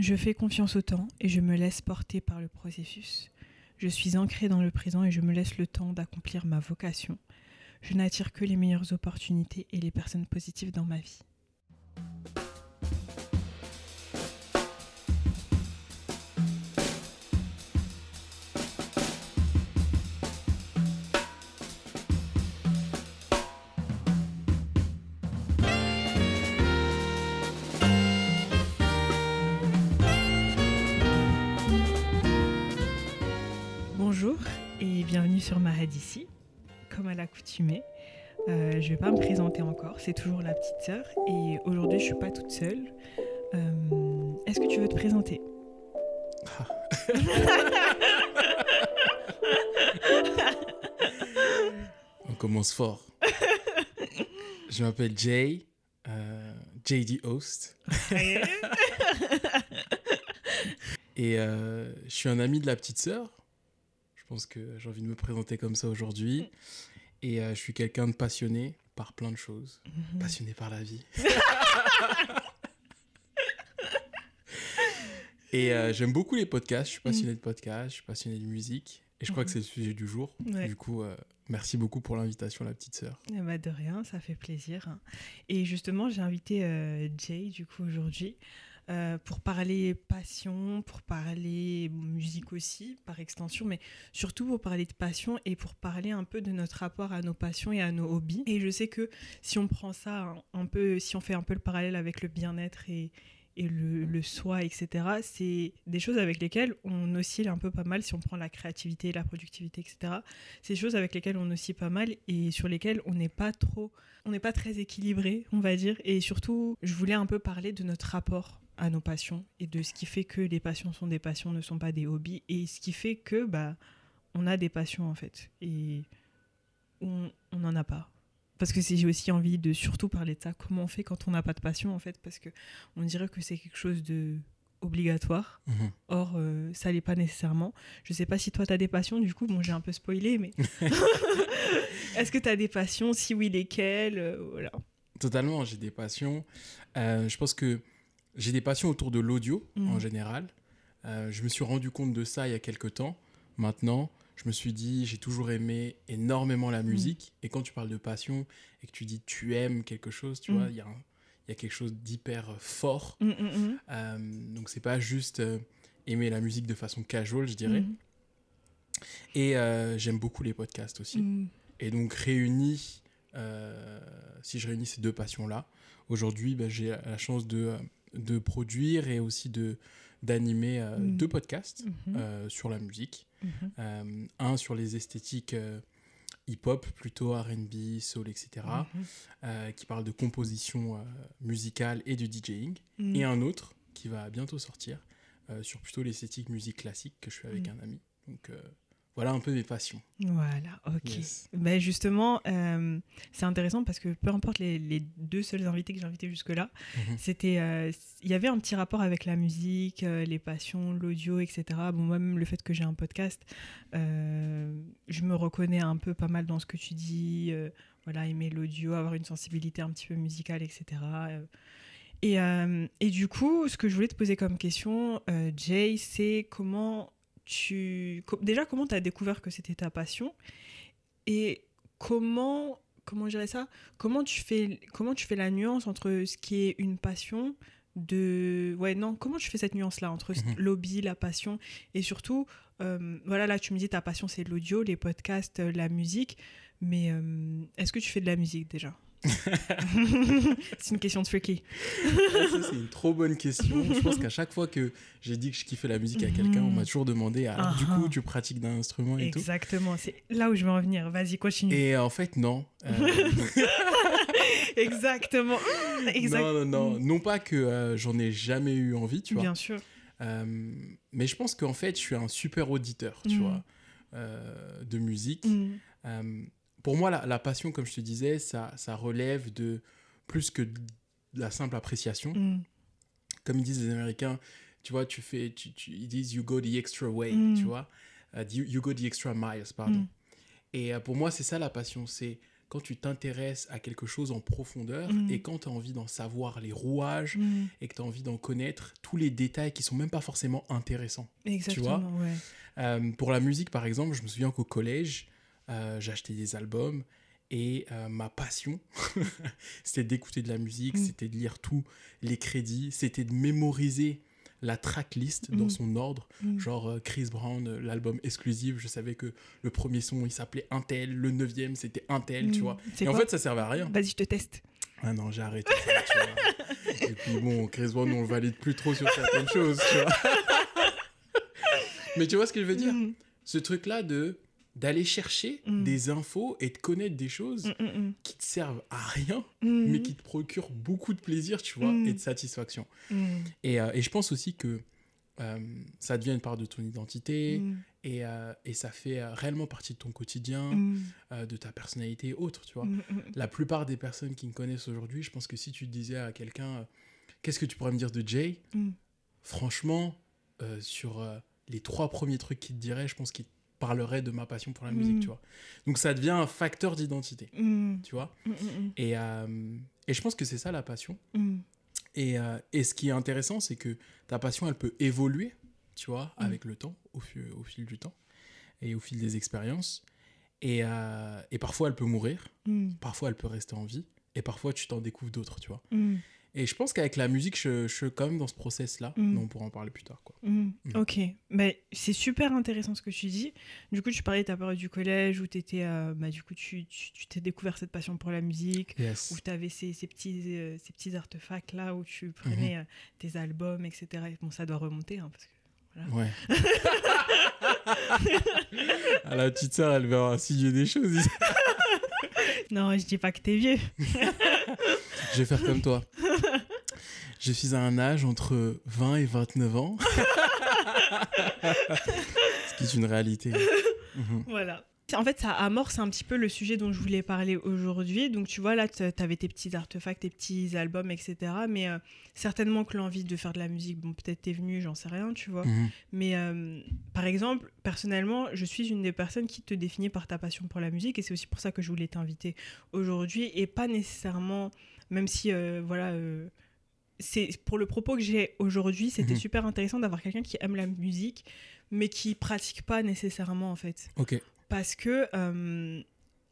Je fais confiance au temps et je me laisse porter par le processus. Je suis ancré dans le présent et je me laisse le temps d'accomplir ma vocation. Je n'attire que les meilleures opportunités et les personnes positives dans ma vie. Sur Mahad ici. Comme à l'accoutumée, euh, je vais pas me présenter encore, c'est toujours la petite sœur et aujourd'hui je suis pas toute seule. Euh, Est-ce que tu veux te présenter? On commence fort. Je m'appelle Jay, euh, JD Host, et je suis un ami de la petite sœur. Je pense que j'ai envie de me présenter comme ça aujourd'hui. Et euh, je suis quelqu'un de passionné par plein de choses. Passionné par la vie. et euh, j'aime beaucoup les podcasts. Je suis passionné de podcasts, je suis passionné de musique. Et je crois que c'est le sujet du jour. Ouais. Du coup, euh, merci beaucoup pour l'invitation, la petite sœur. Eh ben, de rien, ça fait plaisir. Et justement, j'ai invité Jay du coup aujourd'hui euh, pour parler passion, pour parler musique aussi par extension, mais surtout pour parler de passion et pour parler un peu de notre rapport à nos passions et à nos hobbies. Et je sais que si on prend ça un, peu, si on fait un peu le parallèle avec le bien-être et et le, le soi, etc., c'est des choses avec lesquelles on oscille un peu pas mal si on prend la créativité, la productivité, etc. C'est des choses avec lesquelles on oscille pas mal et sur lesquelles on n'est pas trop, on n'est pas très équilibré, on va dire. Et surtout, je voulais un peu parler de notre rapport à nos passions et de ce qui fait que les passions sont des passions, ne sont pas des hobbies et ce qui fait que bah on a des passions en fait. Et on n'en a pas. Parce que j'ai aussi envie de surtout parler de ça comment on fait quand on n'a pas de passion en fait parce que on dirait que c'est quelque chose de obligatoire. Mhm. or euh, ça l'est pas nécessairement. Je sais pas si toi tu as des passions du coup bon j'ai un peu spoilé mais est-ce que tu as des passions si oui lesquelles Euh, voilà. Totalement, j'ai des passions. Euh, je pense que j'ai des passions autour de l'audio Mhm. en général. Euh, je me suis rendu compte de ça il y a quelques temps. Maintenant, je me suis dit, j'ai toujours aimé énormément la musique. Et quand tu parles de passion et que tu dis tu aimes quelque chose, tu Mhm. vois, il y, a y quelque chose d'hyper euh, fort. Mm, mm, mm. Euh, donc, c'est pas juste euh, aimer la musique de façon casual, je dirais. Et j'aime beaucoup les podcasts aussi. Et donc réunis, si je réunis ces deux passions-là, aujourd'hui ben, j'ai la chance de, de produire et aussi de d'animer euh, Mm. deux podcasts Mhm. euh, sur la musique. Mhm. Euh, un sur les esthétiques hip-hop, plutôt RB, soul, etc., Mhm. euh, qui parle de composition musicale et de DJing. Mm. Et un autre qui va bientôt sortir sur plutôt l'esthétique musique classique que je fais avec Mm. un ami. Donc voilà un peu mes passions. Voilà, ok. Yes. Ben justement, euh, c'est intéressant parce que peu importe les, les deux seuls invités que j'ai invités jusque-là, Mhm. c'était, euh, il y avait un petit rapport avec la musique, euh, les passions, l'audio, etc. Bon, moi, même le fait que j'ai un podcast, je me reconnais un peu pas mal dans ce que tu dis. voilà, aimer l'audio, avoir une sensibilité un petit peu musicale, etc. Et, et du coup, ce que je voulais te poser comme question, Jay, c'est comment tu... Déjà, comment tu as découvert que c'était ta passion Et comment... Comment je dirais ça Comment tu fais comment tu fais la nuance entre ce qui est une passion de ouais non comment tu fais cette nuance là entre l'hobby la passion et surtout euh, voilà là tu me dis ta passion c'est l'audio les podcasts euh, la musique mais euh, est-ce que tu fais de la musique déjà? c'est une question tricky ça, c'est une trop bonne question. Je pense qu'à chaque fois que j'ai dit que je kiffais la musique à quelqu'un, on m'a toujours demandé alors, du Ah. coup, tu pratiques d'un instrument et tout. exactement c'est là où je veux en venir vas-y continue Et en fait, non. Euh, exactement exact- non, non, non. Non pas que euh, j'en ai jamais eu envie, tu vois. bien sûr Euh, mais je pense qu'en fait, je suis un super auditeur, tu Mm. vois, de musique. Mm. Pour moi, la, la passion, comme je te disais, ça, ça relève de plus que de la simple appréciation. Mm. Comme ils disent les Américains, tu vois, tu fais, tu, tu- ils disent you go the extra way, Mm. tu vois, Euh, you, you go the extra miles, pardon. Mm. Et euh, pour moi, c'est ça la passion, c'est quand tu t'intéresses à quelque chose en profondeur et quand tu as envie d'en savoir les rouages et que tu as envie d'en connaître tous les détails qui sont même pas forcément intéressants. Exactement, ouais. Euh, pour la musique, par exemple, je me souviens qu'au collège, euh, j'achetais des albums et euh, ma passion, c'était d'écouter de la musique, Mm. c'était de lire tous les crédits, c'était de mémoriser la tracklist dans Mm. son ordre. Mm. Genre euh, Chris Brown, l'album exclusif, je savais que le premier son, il s'appelait Intel, le neuvième, c'était Intel, tu vois. Et en fait, ça servait à rien. Vas-y, je te teste. Ah non, j'ai arrêté ça, tu vois. Et puis bon, Chris Brown, on le valide plus trop sur certaines choses, tu vois. Mais tu vois ce que je veux dire? Ce truc-là de d'aller chercher Mm. des infos et de connaître des choses Mm, mm, qui te servent à rien, mais qui te procurent beaucoup de plaisir, tu vois, et de satisfaction. Et, euh, et je pense aussi que euh, ça devient une part de ton identité Mm. et, euh, et ça fait euh, réellement partie de ton quotidien, Mm. de ta personnalité et autres, tu vois. Mm. La plupart des personnes qui me connaissent aujourd'hui, je pense que si tu disais à quelqu'un qu'est-ce que tu pourrais me dire de Jay, franchement, sur les trois premiers trucs qu'il te dirait, je pense qu'il te parlerait de ma passion pour la musique, Mm. tu vois. Donc ça devient un facteur d'identité, Mm. tu vois. Mm, Et, euh, et je pense que c'est ça la passion. Et, euh, et ce qui est intéressant, c'est que ta passion, elle peut évoluer, tu vois, avec le temps, au, au fil du temps et au fil des expériences. Et, euh, et parfois, elle peut mourir, parfois, elle peut rester en vie, et parfois, tu t'en découvres d'autres, tu vois. Et je pense qu'avec la musique, je, je suis quand même dans ce process-là, Mm. mais on pourra en parler plus tard, quoi. Mm, Mm. Ok, mais c'est super intéressant ce que tu dis. Du coup, tu parlais de ta période du collège où étais, euh, bah, du coup, tu t'es découvert cette passion pour la musique, Yes. où tu avais ces, ces petits, euh, ces petits artefacts là où tu prenais euh, tes albums, etc. Et Bon, ça doit remonter, hein, parce que Ouais. ah, la petite sœur, elle verra signer des choses. non, je dis pas que t'es vieux. Je vais faire comme toi. Je suis à un âge entre 20 et 29 ans. Ce qui est une réalité. Mhm. Voilà. En fait, ça amorce un petit peu le sujet dont je voulais parler aujourd'hui. Donc, tu vois, là, tu avais tes petits artefacts, tes petits albums, etc. Mais euh, certainement que l'envie de faire de la musique, bon, peut-être t'es venu, j'en sais rien, tu vois. Mhm. Mais euh, par exemple, personnellement, je suis une des personnes qui te définit par ta passion pour la musique et c'est aussi pour ça que je voulais t'inviter aujourd'hui et pas nécessairement, même si, euh, voilà, c'est pour le propos que j'ai aujourd'hui, c'était Mhm. super intéressant d'avoir quelqu'un qui aime la musique mais qui pratique pas nécessairement en fait. Ok. Parce que euh,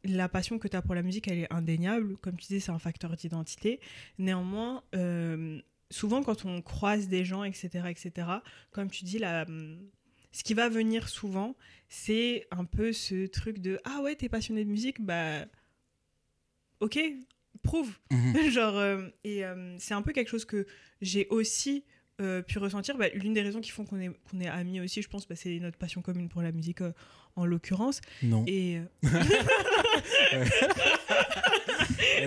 la passion que tu as pour la musique, elle est indéniable. Comme tu disais, c'est un facteur d'identité. Néanmoins, euh, souvent quand on croise des gens, etc., etc., comme tu dis, la, ce qui va venir souvent, c'est un peu ce truc de Ah ouais, t'es passionné de musique, bah. Ok, prouve. Mhm. Genre, euh, et euh, c'est un peu quelque chose que j'ai aussi euh, pu ressentir. Bah, L'une des raisons qui font qu'on est, qu'on est amis aussi, je pense, bah, c'est notre passion commune pour la musique en l'occurrence. Non. Et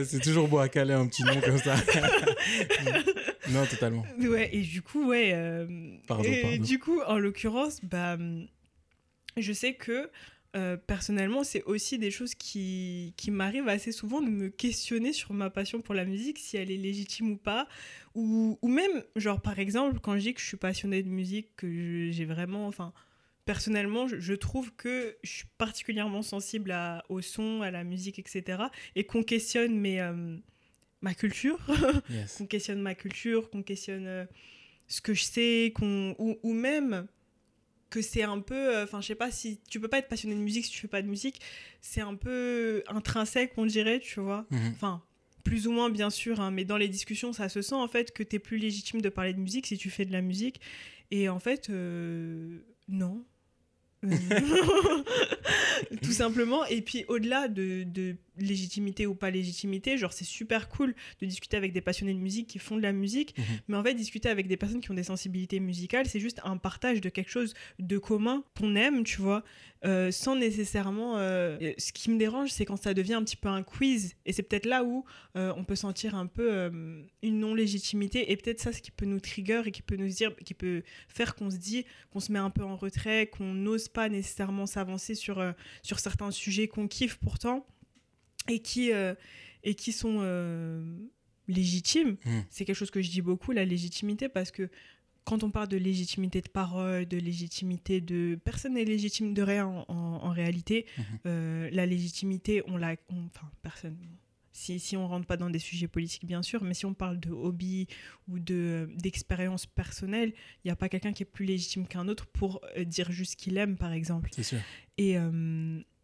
C'est toujours beau à caler un petit nom comme ça. non, totalement. ouais, et du coup, ouais. Pardon, et pardon. du coup, en l'occurrence, bah, je sais que euh, personnellement, c'est aussi des choses qui, qui m'arrivent assez souvent de me questionner sur ma passion pour la musique, si elle est légitime ou pas. Ou, ou même, genre, par exemple, quand je dis que je suis passionnée de musique, que j'ai vraiment. Enfin, personnellement, je, je trouve que je suis particulièrement sensible à, au son, à la musique, etc. Et qu'on questionne mes, euh, ma culture. Yes. qu'on questionne ma culture, qu'on questionne euh, ce que je sais, qu'on ou, ou même que c'est un peu, euh, enfin je sais pas si tu peux pas être passionné de musique si tu fais pas de musique, c'est un peu intrinsèque on dirait, tu vois. Mhm. Enfin plus ou moins bien sûr, hein, mais dans les discussions ça se sent en fait que t'es plus légitime de parler de musique si tu fais de la musique. Et en fait euh, non. Euh, tout simplement et puis au-delà de, de légitimité ou pas légitimité genre c'est super cool de discuter avec des passionnés de musique qui font de la musique Mhm. mais en fait discuter avec des personnes qui ont des sensibilités musicales c'est juste un partage de quelque chose de commun qu'on aime tu vois euh, sans nécessairement euh, ce qui me dérange c'est quand ça devient un petit peu un quiz et c'est peut-être là où euh, on peut sentir un peu une non légitimité et peut-être ça ce qui peut nous trigger et qui peut nous dire qui peut faire qu'on se dit qu'on se met un peu en retrait qu'on n'ose pas nécessairement s'avancer sur sur certains sujets qu'on kiffe pourtant et qui euh, et qui sont euh, légitimes Mhm. c'est quelque chose que je dis beaucoup la légitimité parce que quand on parle de légitimité de parole, de légitimité de... Personne n'est légitime de rien en, en- en réalité. Mhm. Euh, la légitimité, on l'a... on- Enfin, personne... Si, si on rentre pas dans des sujets politiques, bien sûr, mais si on parle de hobby ou de d'expérience personnelle, il n'y a pas quelqu'un qui est plus légitime qu'un autre pour dire juste ce qu'il aime, par exemple. C'est sûr. Et,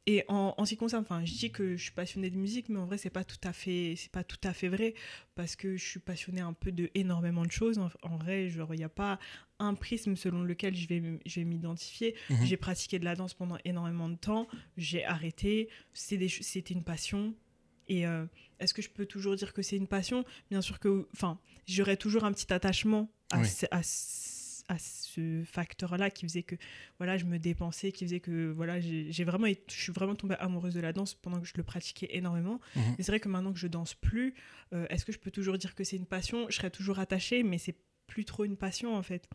et en, en ce qui concerne, enfin, je dis que je suis passionnée de musique, mais en vrai, c'est pas tout à fait, c'est pas tout à fait vrai parce que je suis passionnée un peu de énormément de choses. En, en vrai, genre, il n'y a pas un prisme selon lequel je vais, je vais m'identifier. Mhm. J'ai pratiqué de la danse pendant énormément de temps. J'ai arrêté. C'était une passion. Et euh, est-ce que je peux toujours dire que c'est une passion? Bien sûr que, enfin, j'aurais toujours un petit attachement à, Oui. à ce- à ce facteur-là qui faisait que, voilà, je me dépensais, qui faisait que, voilà, j'ai vraiment, je suis vraiment tombée amoureuse de la danse pendant que je le pratiquais énormément. Mhm. Mais c'est vrai que maintenant que je danse plus, euh, est-ce que je peux toujours dire que c'est une passion? Je serais toujours attachée, mais c'est plus trop une passion en fait.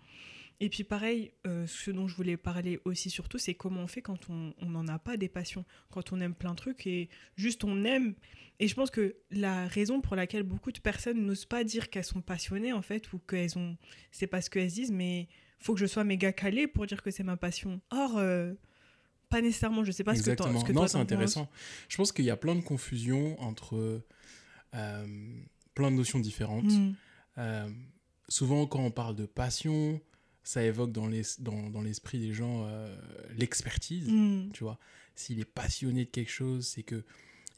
Et puis pareil, euh, ce dont je voulais parler aussi surtout, c'est comment on fait quand on n'en a pas des passions, quand on aime plein de trucs et juste on aime. Et je pense que la raison pour laquelle beaucoup de personnes n'osent pas dire qu'elles sont passionnées en fait, ou qu'elles ont, c'est parce qu'elles se disent mais faut que je sois méga calée pour dire que c'est ma passion. Or, euh, pas nécessairement. Je sais pas ce que, Exactement. ce que non, c'est penses. intéressant. Je pense qu'il y a plein de confusions entre euh, plein de notions différentes. Mm. Souvent, quand on parle de passion, ça évoque dans les- dans, dans l'esprit des gens euh, l'expertise. Mm. Tu vois, s'il est passionné de quelque chose, c'est que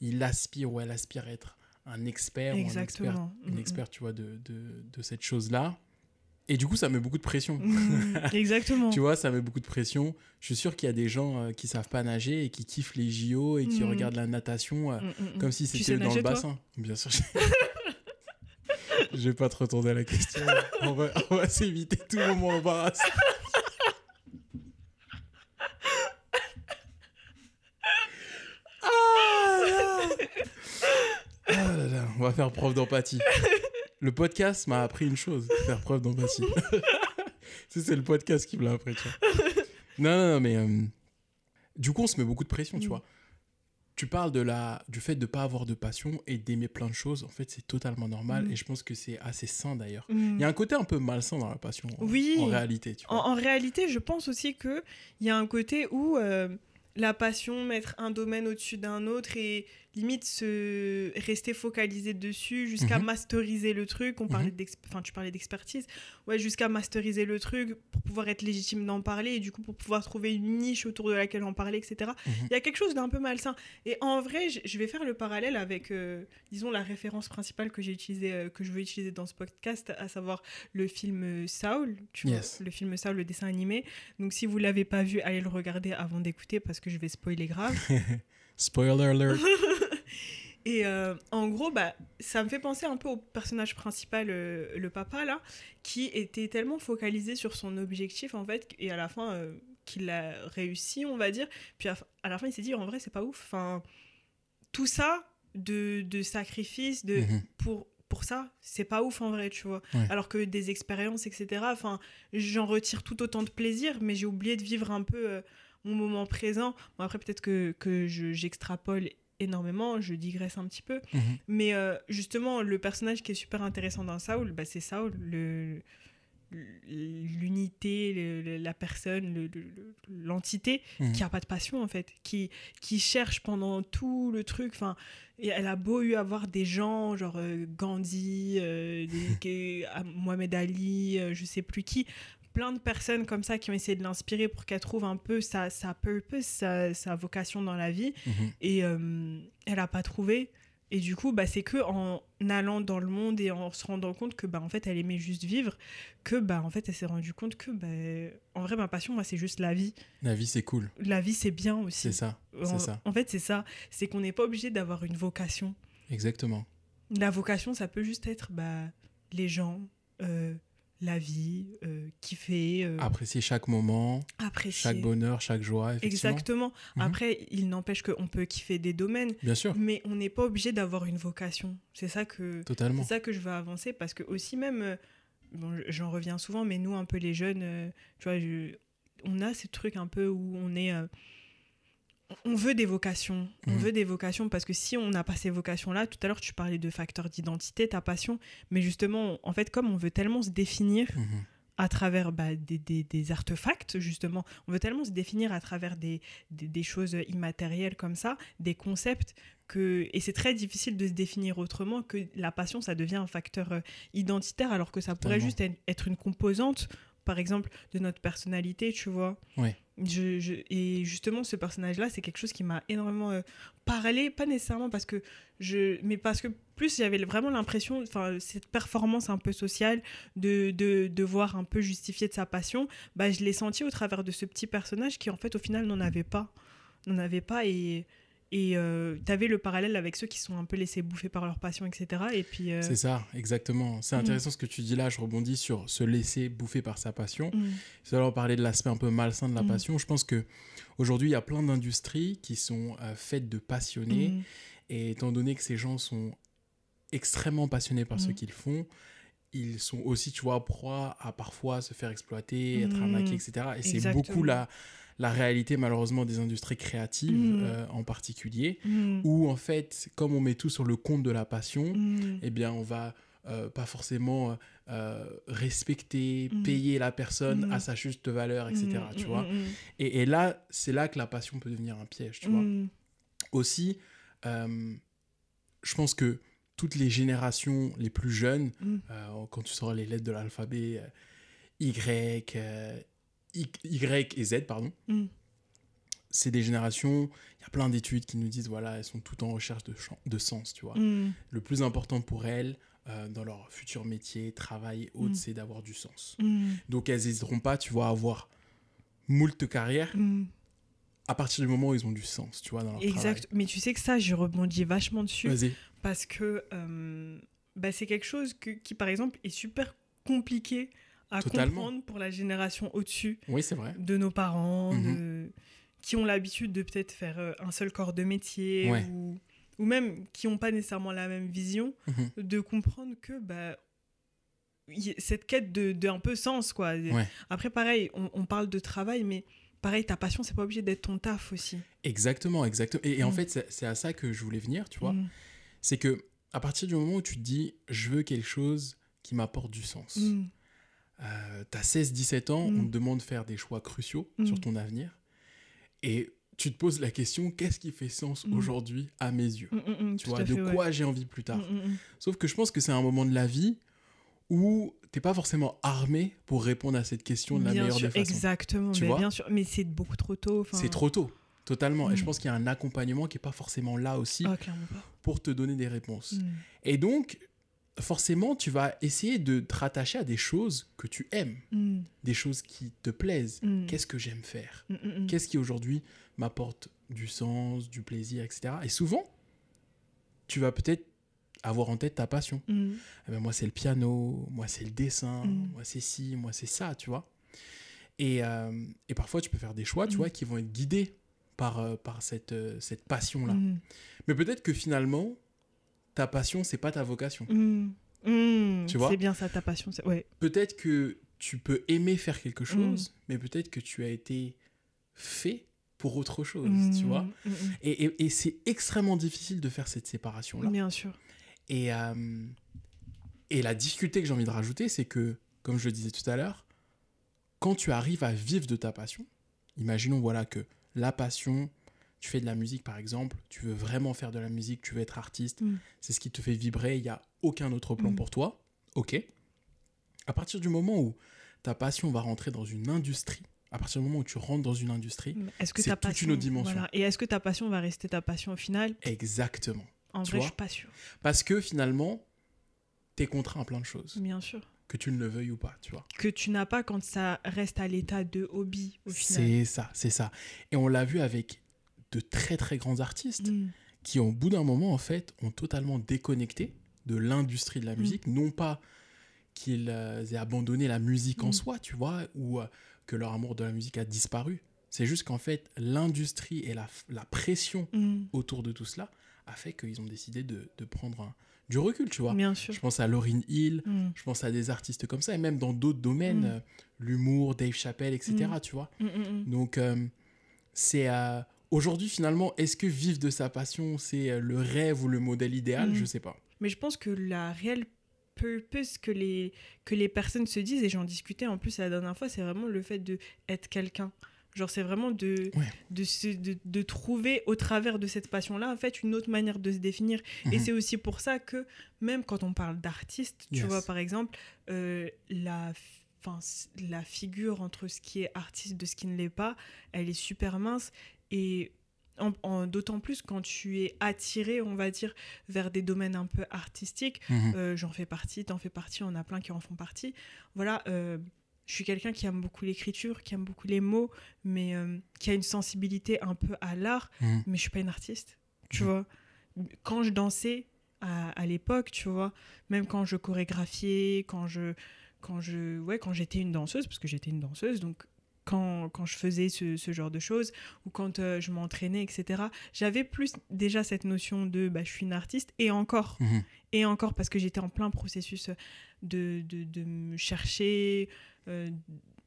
il aspire ou elle aspire à être un expert ou un expert, Exactement. une Mm, mm. experte, tu vois, de, de, de cette chose-là. Et du coup, ça met beaucoup de pression. Mm, exactement. Tu vois, ça met beaucoup de pression. Je suis sûr qu'il y a des gens euh, qui savent pas nager et qui kiffent les JO et qui regardent la natation euh, Mm, mm, mm. comme si c'était dans le bassin. Bien sûr. je- vais pas te retourner la question. On va, on va s'éviter tout moment embarrassant. Ah là Ah là là, on va faire preuve d'empathie. Le podcast m'a appris une chose, faire preuve d'empathie. C'est le podcast qui me l'a appris, tu vois. Non, non, non, mais euh, du coup, on se met beaucoup de pression, tu Mm. vois. Tu parles de la, du fait de ne pas avoir de passion et d'aimer plein de choses. En fait, c'est totalement normal Mm. et je pense que c'est assez sain d'ailleurs. Mm. Il y a un côté un peu malsain dans la passion, en, Oui. en réalité, tu En, vois. en réalité, je pense aussi qu'il y a un côté où euh, la passion, mettre un domaine au-dessus d'un autre et limite se rester focalisé dessus jusqu'à Mhm. masteriser le truc. On parlait Mhm. enfin, tu parlais d'expertise. Ouais, jusqu'à masteriser le truc pour pouvoir être légitime d'en parler et du coup pour pouvoir trouver une niche autour de laquelle en parler, etc. Mhm. Il y a quelque chose d'un peu malsain. Et en vrai, je vais faire le parallèle avec, euh, disons, la référence principale que j'ai utilisée, euh, que je veux utiliser dans ce podcast, à savoir le film euh, Saul, tu Yes. vois, le film Saul, le dessin animé. Donc si vous l'avez pas vu, allez le regarder avant d'écouter parce que je vais spoiler grave. Spoiler alert. Et euh, en gros, bah, ça me fait penser un peu au personnage principal, euh, le papa, là, qui était tellement focalisé sur son objectif, en fait, et à la fin, euh, qu'il a réussi, on va dire. Puis à, à la fin, il s'est dit, en vrai, c'est pas ouf. Enfin, tout ça, de, de sacrifice, de, Mhm. pour, pour ça, c'est pas ouf, en vrai, tu vois. Ouais. Alors que des expériences, etc., enfin, j'en retire tout autant de plaisir, mais j'ai oublié de vivre un peu mon moment présent. Bon, après, peut-être que, que je- j'extrapole énormément, je digresse un petit peu. Mhm. Mais euh, justement, le personnage qui est super intéressant dans Saul, bah, c'est Saul, le- l'unité, le- la personne, le- le- le- l'entité Mhm. qui a pas de passion en fait, qui, qui cherche pendant tout le truc. Enfin, elle a beau eu avoir des gens genre euh, Gandhi, euh, des- ah, Mohamed Ali, euh, je sais plus qui, plein de personnes comme ça qui ont essayé de l'inspirer pour qu'elle trouve un peu sa, sa purpose, sa, sa vocation dans la vie Mhm. et euh, elle a pas trouvé et du coup bah c'est que en allant dans le monde et en se rendant compte que bah en fait elle aimait juste vivre que bah en fait elle s'est rendue compte que bah en vrai ma passion moi c'est juste la vie La vie, c'est cool. la vie c'est bien aussi C'est ça. en, C'est ça. en fait c'est ça c'est qu'on n'est pas obligé d'avoir une vocation Exactement. la vocation ça peut juste être bah les gens euh, la vie euh, kiffer euh, Apprécier chaque moment, apprécier chaque bonheur, chaque joie. Exactement Mhm. après il n'empêche qu'on peut kiffer des domaines Bien sûr, mais on n'est pas obligé d'avoir une vocation. C'est ça que totalement. c'est ça que je veux avancer parce que aussi même euh, bon, j'en reviens souvent mais nous un peu les jeunes tu vois je- on a ce truc un peu où on est on veut des vocations, on Mhm. veut des vocations parce que si on n'a pas ces vocations-là, tout à l'heure tu parlais de facteurs d'identité, ta passion, mais justement, en fait, comme on veut tellement se définir, Mhm. à travers bah, des, des, des, artefacts, justement. On veut tellement se définir à travers des, des, choses immatérielles comme ça, des concepts, que, et c'est très difficile de se définir autrement que la passion, ça devient un facteur euh, identitaire, alors que ça pourrait Totalement. juste être une composante, par exemple, de notre personnalité, tu vois. Je, je- et justement, ce personnage-là, c'est quelque chose qui m'a énormément euh, parlé, pas nécessairement parce que je, mais parce que plus j'avais vraiment l'impression, enfin, cette performance un peu sociale de, de devoir un peu justifier de sa passion, bah, je l'ai senti au travers de ce petit personnage qui, en fait, au final, n'en avait pas, n'en avait pas et et tu avais le parallèle avec ceux qui sont un peu laissés bouffer par leur passion, etc. Et puis. euh, C'est ça, exactement. C'est Mm. intéressant ce que tu dis là. Je rebondis sur se laisser bouffer par sa passion. mm, C'est alors parler de l'aspect un peu malsain de la Mm. passion. Je pense que aujourd'hui il y a plein d'industries qui sont euh, faites de passionnés. mm, Et étant donné que ces gens sont extrêmement passionnés par ce qu'ils font, ils sont aussi, tu vois, proie à parfois se faire exploiter, être arnaqués, etc. Et c'est beaucoup la, la réalité, malheureusement, des industries créatives Mm. euh, en particulier, mm, où en fait, comme on met tout sur le compte de la passion, mm, eh bien, on va euh, pas forcément euh, respecter, Mm. payer la personne à sa juste valeur, etc. tu vois. Et, et là, c'est là que la passion peut devenir un piège, tu vois. Aussi, je pense que toutes les générations les plus jeunes, quand tu sauras les lettres de l'alphabet, Y, y, et Z, pardon, mm, c'est des générations, il y a plein d'études qui nous disent, voilà, elles sont toutes en recherche de, sens, tu vois. mm, Le plus important pour elles, euh, dans leur futur métier, travail et autres, Mm. c'est d'avoir du sens. Donc elles n'hésiteront pas, tu vois, à avoir moult carrières à partir du moment où ils ont du sens, tu vois, dans leur Exact. Mais tu sais que ça, je rebondis vachement dessus. travail. Parce que euh, bah, c'est quelque chose que- qui, par exemple, est super compliqué à Totalement. comprendre pour la génération au-dessus Oui, c'est vrai. de nos parents, Mhm. de- qui ont l'habitude de peut-être faire euh, un seul corps de métier, Ouais. ou, ou même qui n'ont pas nécessairement la même vision, Mhm. de comprendre que bah, cette quête de, de un peu sens, quoi. Ouais. Après, pareil, on, on parle de travail, mais pareil, ta passion, c'est pas obligé d'être ton taf aussi. Exactement, exactement. Et, et en Mm. fait, c'est c'est à ça que je voulais venir, tu vois. Mm. C'est que à partir du moment où tu te dis, je veux quelque chose qui m'apporte du sens. Mm. Euh, T'as 16-17 ans, Mm. on te demande de faire des choix cruciaux Mm. sur ton avenir. Et tu te poses la question, qu'est-ce qui fait sens Mm. aujourd'hui à mes yeux Mm, mm, mm, Tu vois, de fait, ouais. quoi j'ai envie plus tard. Mm, mm, mm. Sauf que je pense que c'est un moment de la vie où t'es pas forcément armé pour répondre à cette question de la bien meilleure sûr, des façons. exactement. Tu mais vois bien sûr, mais c'est beaucoup trop tôt. C'est trop tôt, totalement. Et je Mm. pense qu'il y a un accompagnement qui est pas forcément là aussi Ah, pour te donner des réponses. Mm. Et donc, forcément, tu vas essayer de te rattacher à des choses que tu aimes, Mm. des choses qui te plaisent. Mm. Qu'est-ce que j'aime faire? Mm. Qu'est-ce qui aujourd'hui m'apporte du sens, du plaisir, etc. Et souvent, tu vas peut-être avoir en tête ta passion. Eh ben, moi, c'est le piano, moi, c'est le dessin, moi, c'est ci, moi, c'est ça, tu vois? Et, euh, et parfois, tu peux faire des choix, tu vois, qui vont être guidés par, euh, par cette, euh, cette passion-là. Mais peut-être que finalement, ta passion, c'est pas ta vocation. Mm. Mm. Tu vois C'est bien ça, ta passion. c'est- Ouais. Peut-être que tu peux aimer faire quelque Mm. chose, mais peut-être que tu as été fait pour autre chose, tu vois. Et, et- et c'est extrêmement difficile de faire cette séparation-là. Bien sûr. Et, euh, et la difficulté que j'ai envie de rajouter, c'est que, comme je le disais tout à l'heure, quand tu arrives à vivre de ta passion, imaginons voilà que la passion, tu fais de la musique par exemple, tu veux vraiment faire de la musique, tu veux être artiste, Mm. c'est ce qui te fait vibrer, il n'y a aucun autre plan Mm. pour toi, ok. À partir du moment où ta passion va rentrer dans une industrie, à partir du moment où tu rentres dans une industrie, Mais Est-ce que C'est toute passion une autre dimension. voilà. Et est-ce que ta passion va rester ta passion au final? Exactement. En Tu vrai, je suis pas sûre. Parce que finalement, tu es contraint à plein de choses, Bien sûr. que tu ne le veuilles ou pas, tu vois. Que tu n'as pas quand ça reste à l'état de hobby au final. C'est ça, c'est ça. Et on l'a vu avec de très très grands artistes Mm. qui, au bout d'un moment, en fait, ont totalement déconnecté de l'industrie de la Mm. musique. Non pas qu'ils euh, aient abandonné la musique en Mm. soi, tu vois, ou euh, que leur amour de la musique a disparu. C'est juste qu'en fait, l'industrie et la, la pression autour de tout cela a fait qu'ils ont décidé de, de prendre un- du recul, tu vois. Bien sûr. Je pense à Lauryn Hill, Mm. je pense à des artistes comme ça, et même dans d'autres domaines, Mm. euh, l'humour, Dave Chappelle, etc., Mm. tu vois. Donc, euh, c'est. euh, Aujourd'hui, finalement, est-ce que vivre de sa passion, c'est euh, le rêve ou le modèle idéal? Mm. Je sais pas. Mais je pense que la réelle purpose que les, que les personnes se disent, et j'en discutais en plus la dernière fois, c'est vraiment le fait de être quelqu'un. Genre, c'est vraiment de, Ouais. de, se- de, de trouver au travers de cette passion-là, en fait, une autre manière de se définir. Et Mhm. c'est aussi pour ça que, même quand on parle d'artiste, tu Yes. vois, par exemple, euh, la, 'fin, la figure entre ce qui est artiste de ce qui ne l'est pas, elle est super mince. Et en- en- d'autant plus quand tu es attiré, on va dire, vers des domaines un peu artistiques. Mhm. Euh, J'en fais partie, t'en fais partie, on a plein qui en font partie. Voilà, euh, je suis quelqu'un qui aime beaucoup l'écriture, qui aime beaucoup les mots, mais euh, qui a une sensibilité un peu à l'art, Mhm. mais je suis pas une artiste, tu Mhm. vois. Quand je dansais à, à l'époque, tu vois, même quand je chorégraphiais, quand je, quand je, ouais, quand j'étais une danseuse, parce que j'étais une danseuse, donc quand, quand je faisais ce, ce genre de choses ou quand euh, je m'entraînais, etc. J'avais plus déjà cette notion de bah, je suis une artiste et encore Mhm. et encore parce que j'étais en plein processus de, de, de me chercher, euh,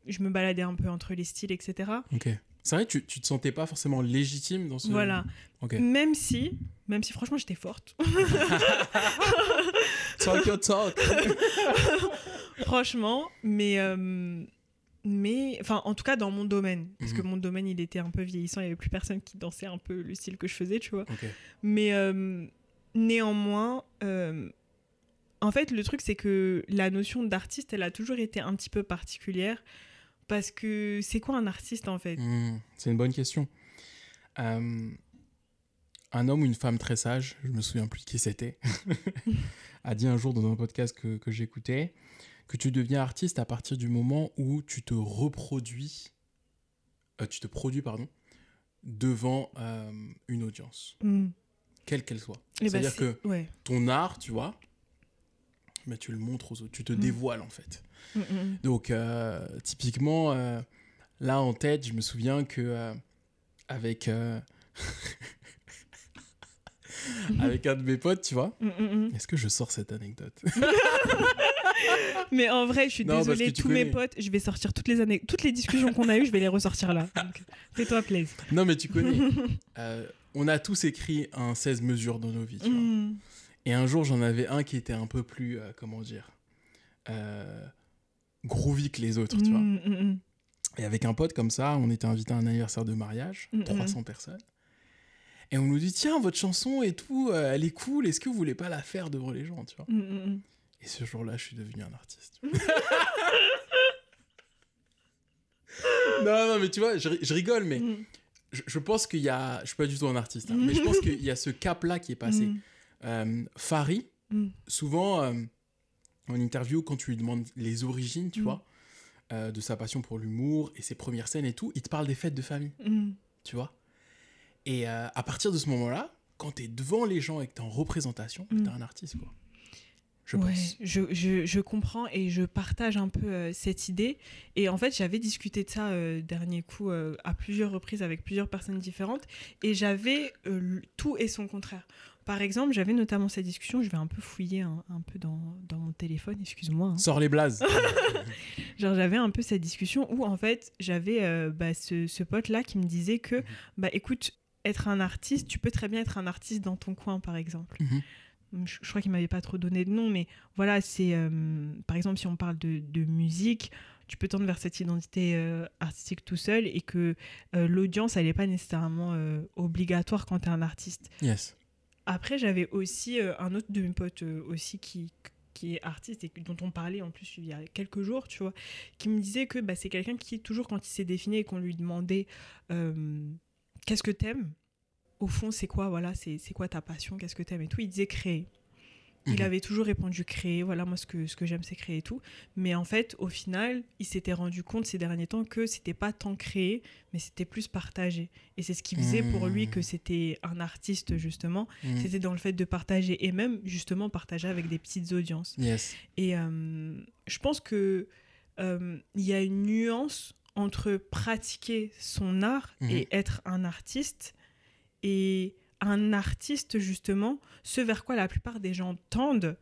je me baladais un peu entre les styles, etc. Ok. C'est vrai, tu, tu te sentais pas forcément légitime dans ce. Voilà. Ok. Même si, même si franchement j'étais forte. Talk your talk. franchement, mais, euh, mais, enfin, en tout cas dans mon domaine, parce que Mhm. mon domaine il était un peu vieillissant, il y avait plus personne qui dansait un peu le style que je faisais, tu vois. Mais euh, néanmoins, euh, en fait, le truc, c'est que la notion d'artiste, elle a toujours été un petit peu particulière. Parce que c'est quoi un artiste, en fait? Hmm, c'est une bonne question. Euh, un homme ou une femme très sage, je me souviens plus qui c'était, a dit un jour dans un podcast que, que j'écoutais que tu deviens artiste à partir du moment où tu te reproduis, euh, tu te produis, pardon, devant euh, une audience, Hmm. quelle qu'elle soit. Eh ben, C'est-à-dire c'est- que Ouais. ton art, tu vois, mais tu le montres aux autres, tu te Mm. dévoiles en fait. Mm, mm, Donc, euh, typiquement, là en tête, je me souviens que avec, avec un de mes potes, tu vois, mm, mm, mm. est-ce que je sors cette anecdote Mais en vrai, je suis Non, parce désolée, que tu tous mes connais. potes, je vais sortir toutes les années, toutes les discussions qu'on a eues, je vais les ressortir là. Donc, Fais-toi plaisir. Non, mais tu connais. Euh, on a tous écrit un 16 mesures dans nos vies, tu vois. Mm. Et un jour, j'en avais un qui était un peu plus, euh, comment dire, euh, groovy que les autres, tu vois. Mm, mm, mm. Et avec un pote comme ça, on était invité à un anniversaire de mariage, Mhm. 300 personnes. Et on nous dit, tiens, votre chanson et tout, euh, elle est cool, est-ce que vous voulez pas la faire devant les gens, tu vois Mm, mm, mm. Et ce jour-là, je suis devenu un artiste. non, non, mais tu vois, je, ri- je rigole, mais Mm. je, je pense qu'il y a... Je suis pas du tout un artiste, hein, mais je pense qu'il y a ce cap-là qui est passé. Mm. Euh, Fari, souvent, euh, en interview, quand tu lui demandes les origines, tu vois, euh, de sa passion pour l'humour et ses premières scènes et tout, il te parle des fêtes de famille, tu vois. Et euh, à partir de ce moment-là, quand tu es devant les gens et que tu es en représentation, Mm. tu es un artiste, quoi. Je Ouais, pense. je, je, je comprends et je partage un peu euh, cette idée. Et en fait, j'avais discuté de ça euh, dernier coup euh, à plusieurs reprises avec plusieurs personnes différentes. Et j'avais tout et son contraire. Par exemple, j'avais notamment cette discussion, je vais un peu fouiller un, un peu dans, dans mon téléphone, excuse-moi. hein. Sors les blazes. Genre, j'avais un peu cette discussion où, en fait, j'avais euh, bah, ce, ce pote-là qui me disait que, Mhm. bah écoute, être un artiste, tu peux très bien être un artiste dans ton coin, par exemple. Mhm. Je, je crois qu'il m'avait pas trop donné de nom, mais voilà, c'est. euh, par exemple, si on parle de, de musique, tu peux tendre vers cette identité euh, artistique tout seul et que euh, l'audience, elle n'est pas nécessairement euh, obligatoire quand tu es un artiste. yes. Après, j'avais aussi un autre de mes potes aussi qui, qui est artiste et dont on parlait en plus il y a quelques jours, tu vois, qui me disait que bah, c'est quelqu'un qui, toujours quand il s'est défini et qu'on lui demandait euh, qu'est-ce que t'aimes, au fond, c'est quoi, voilà, c'est quoi ta passion, qu'est-ce que t'aimes et tout, il disait créer. Il Mhm. avait toujours répondu créer, voilà, moi ce que, ce que j'aime c'est créer et tout. Mais en fait, au final, il s'était rendu compte ces derniers temps que c'était pas tant créer, mais c'était plus partager. Et c'est ce qui faisait pour lui que c'était un artiste, justement, Mhm. c'était dans le fait de partager et même justement partager avec des petites audiences. Yes. Et euh, je pense que euh, il y a une nuance entre pratiquer son art Mhm. et être un artiste. Et un artiste, justement, ce vers quoi la plupart des gens tendent,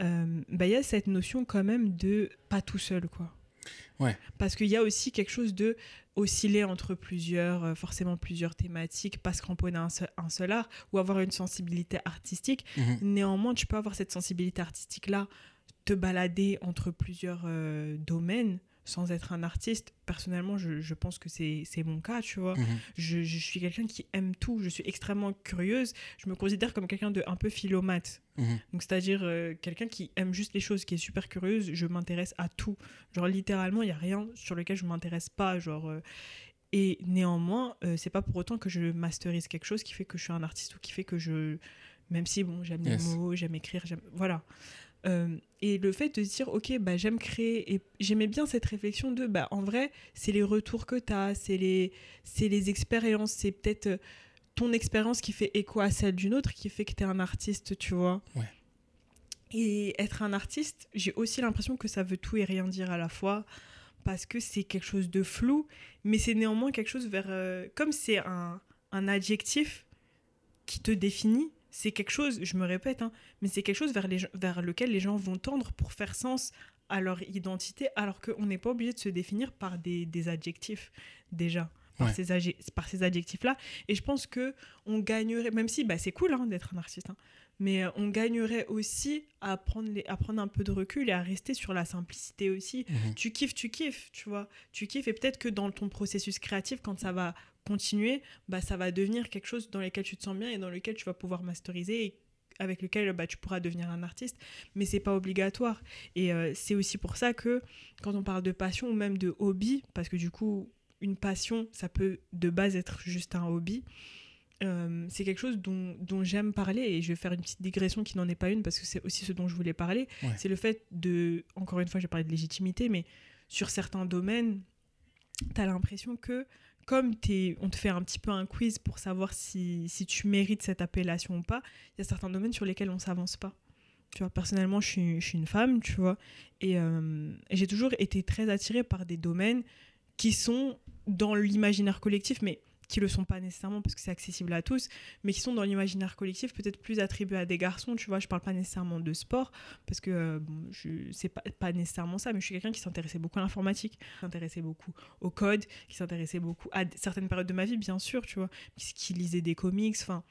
euh, bah, il y a cette notion quand même de pas tout seul, quoi. Ouais. Parce qu'il y a aussi quelque chose de osciller entre plusieurs, euh, forcément plusieurs thématiques, pas se cramponner à un seul, un seul art, ou avoir une sensibilité artistique. Mhm. Néanmoins, tu peux avoir cette sensibilité artistique-là te balader entre plusieurs euh, domaines sans être un artiste. Personnellement, je, je pense que c'est mon cas, tu vois. Mhm. Je, je suis quelqu'un qui aime tout. Je suis extrêmement curieuse. Je me considère comme quelqu'un de un peu philomate. Mhm. Donc, c'est-à-dire euh, quelqu'un qui aime juste les choses, qui est super curieuse. Je m'intéresse à tout. Genre, littéralement, il n'y a rien sur lequel je ne m'intéresse pas. Genre. euh, et néanmoins, euh, c'est pas pour autant que je masterise quelque chose qui fait que je suis un artiste ou qui fait que je. Même si, bon, j'aime Yes. les mots, j'aime écrire, j'aime. Voilà. Euh, et le fait de se dire, ok, bah, j'aime créer, et j'aimais bien cette réflexion de, bah, en vrai, c'est les retours que tu as, c'est les, les expériences, c'est peut-être euh, ton expérience qui fait écho à celle d'une autre qui fait que tu es un artiste, tu vois. Ouais. Et être un artiste, j'ai aussi l'impression que ça veut tout et rien dire à la fois, parce que c'est quelque chose de flou, mais c'est néanmoins quelque chose vers... euh, comme c'est un, un adjectif qui te définit, c'est quelque chose, je me répète, hein, mais c'est quelque chose vers, les, vers lequel les gens vont tendre pour faire sens à leur identité, alors qu'on n'est pas obligé de se définir par des, des adjectifs, déjà, par Ouais. ces, par ces adjectifs-là. Et je pense que on gagnerait, même si bah, c'est cool hein, d'être un artiste, hein, mais euh, on gagnerait aussi à prendre, les, à prendre un peu de recul et à rester sur la simplicité aussi. Mhm. Tu kiffes, tu kiffes, tu vois. Tu kiffes et peut-être que dans ton processus créatif, quand ça va continuer, bah, ça va devenir quelque chose dans lequel tu te sens bien et dans lequel tu vas pouvoir masteriser et avec lequel bah, tu pourras devenir un artiste. Mais c'est pas obligatoire. Et euh, c'est aussi pour ça que quand on parle de passion ou même de hobby, parce que du coup, une passion, ça peut de base être juste un hobby. euh, c'est quelque chose dont, dont j'aime parler et je vais faire une petite digression qui n'en est pas une parce que c'est aussi ce dont je voulais parler. Ouais. C'est le fait de, encore une fois, j'ai parlé de légitimité, mais sur certains domaines, tu as l'impression que comme on te fait un petit peu un quiz pour savoir si, si tu mérites cette appellation ou pas, il y a certains domaines sur lesquels on s'avance pas. Tu vois, personnellement, je suis, je suis une femme, tu vois, et, euh, j'ai toujours été très attirée par des domaines qui sont dans l'imaginaire collectif, mais qui le sont pas nécessairement parce que c'est accessible à tous, mais qui sont dans l'imaginaire collectif, peut-être plus attribués à des garçons, tu vois. Je parle pas nécessairement de sport, parce que euh, bon, je c'est pas, pas nécessairement ça, mais je suis quelqu'un qui s'intéressait beaucoup à l'informatique, qui s'intéressait beaucoup au code, qui s'intéressait beaucoup à certaines périodes de ma vie, bien sûr, tu vois, qui, qui lisait des comics, enfin.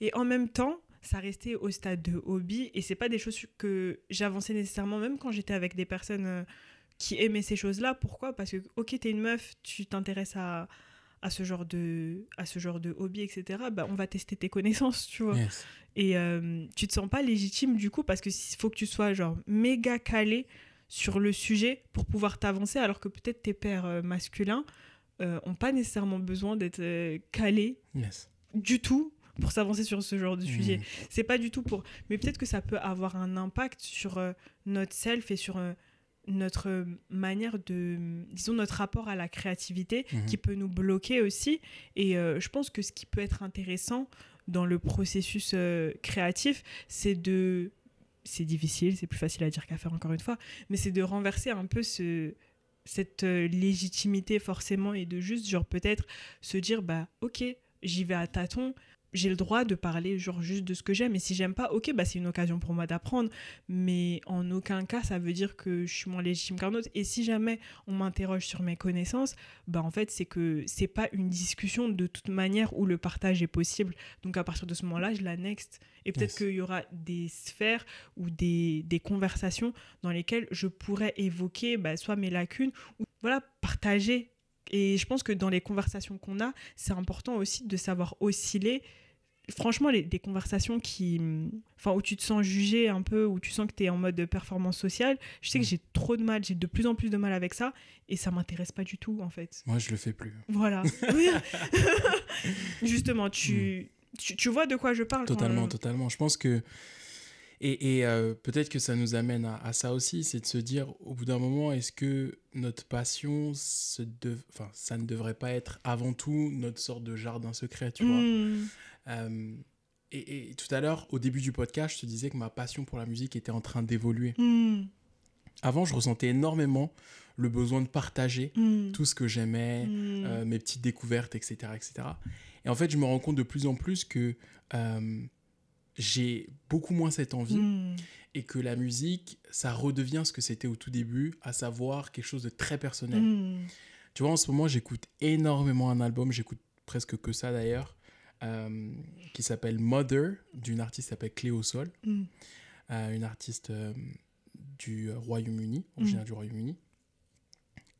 Et en même temps, ça restait au stade de hobby, et c'est pas des choses que j'avançais nécessairement, même quand j'étais avec des personnes euh, qui aimaient ces choses-là. Pourquoi? Parce que, ok, t'es une meuf, tu t'intéresses à, à, ce genre de, à ce genre de hobby, etc. Bah, on va tester tes connaissances, tu vois. Yes. Et euh, tu te sens pas légitime du coup parce que il faut que tu sois genre méga calé sur le sujet pour pouvoir t'avancer alors que peut-être tes pères euh, masculins euh, ont pas nécessairement besoin d'être euh, calés Yes. du tout pour s'avancer sur ce genre de sujet. Mhm. C'est pas du tout pour. Mais peut-être que ça peut avoir un impact sur euh, notre self et sur euh, notre manière de. Disons, notre rapport à la créativité Mhm. qui peut nous bloquer aussi. Et euh, je pense que ce qui peut être intéressant dans le processus euh, créatif, c'est de. C'est difficile, c'est plus facile à dire qu'à faire encore une fois, mais c'est de renverser un peu ce, cette euh, légitimité forcément et de juste, genre, peut-être se dire, bah, ok, j'y vais à tâtons, j'ai le droit de parler genre juste de ce que j'aime. Et si j'aime pas ok bah c'est une occasion pour moi d'apprendre. Mais en aucun cas ça veut dire que je suis moins légitime qu'un autre. Et si jamais on m'interroge sur mes connaissances bah en fait c'est que c'est pas une discussion de toute manière où le partage est possible. Donc à partir de ce moment là je l'annexe. Et peut-être Yes. qu'il y aura des sphères ou des, des conversations dans lesquelles je pourrais évoquer bah, soit mes lacunes ou voilà partager. Et je pense que dans les conversations qu'on a, c'est important aussi de savoir osciller. Franchement, les, des conversations qui, enfin, où tu te sens jugé un peu, où tu sens que tu es en mode de performance sociale, je sais que Mm. j'ai trop de mal, j'ai de plus en plus de mal avec ça, et ça m'intéresse pas du tout, en fait. Moi, je le fais plus. Voilà. Justement, tu, tu, tu vois de quoi je parle quand- Totalement, totalement. Je pense que. Et, et, euh, peut-être que ça nous amène à, à ça aussi, c'est de se dire, au bout d'un moment, est-ce que notre passion, se enfin, ça ne devrait pas être avant tout notre sorte de jardin secret, tu vois? Mm. Euh, et, et tout à l'heure, au début du podcast, je te disais que ma passion pour la musique était en train d'évoluer. Mm. Avant, je ressentais énormément le besoin de partager Mm. tout ce que j'aimais, Mm. euh, mes petites découvertes, etc., etc. Et en fait, je me rends compte de plus en plus que euh, j'ai beaucoup moins cette envie Mm. et que la musique, ça redevient ce que c'était au tout début, à savoir quelque chose de très personnel. Tu vois, en ce moment, j'écoute énormément un album, j'écoute presque que ça d'ailleurs, euh, qui s'appelle Mother, d'une artiste qui s'appelle Cléo Sol, Mm. euh, une artiste euh, du Royaume-Uni, originaire du Royaume-Uni.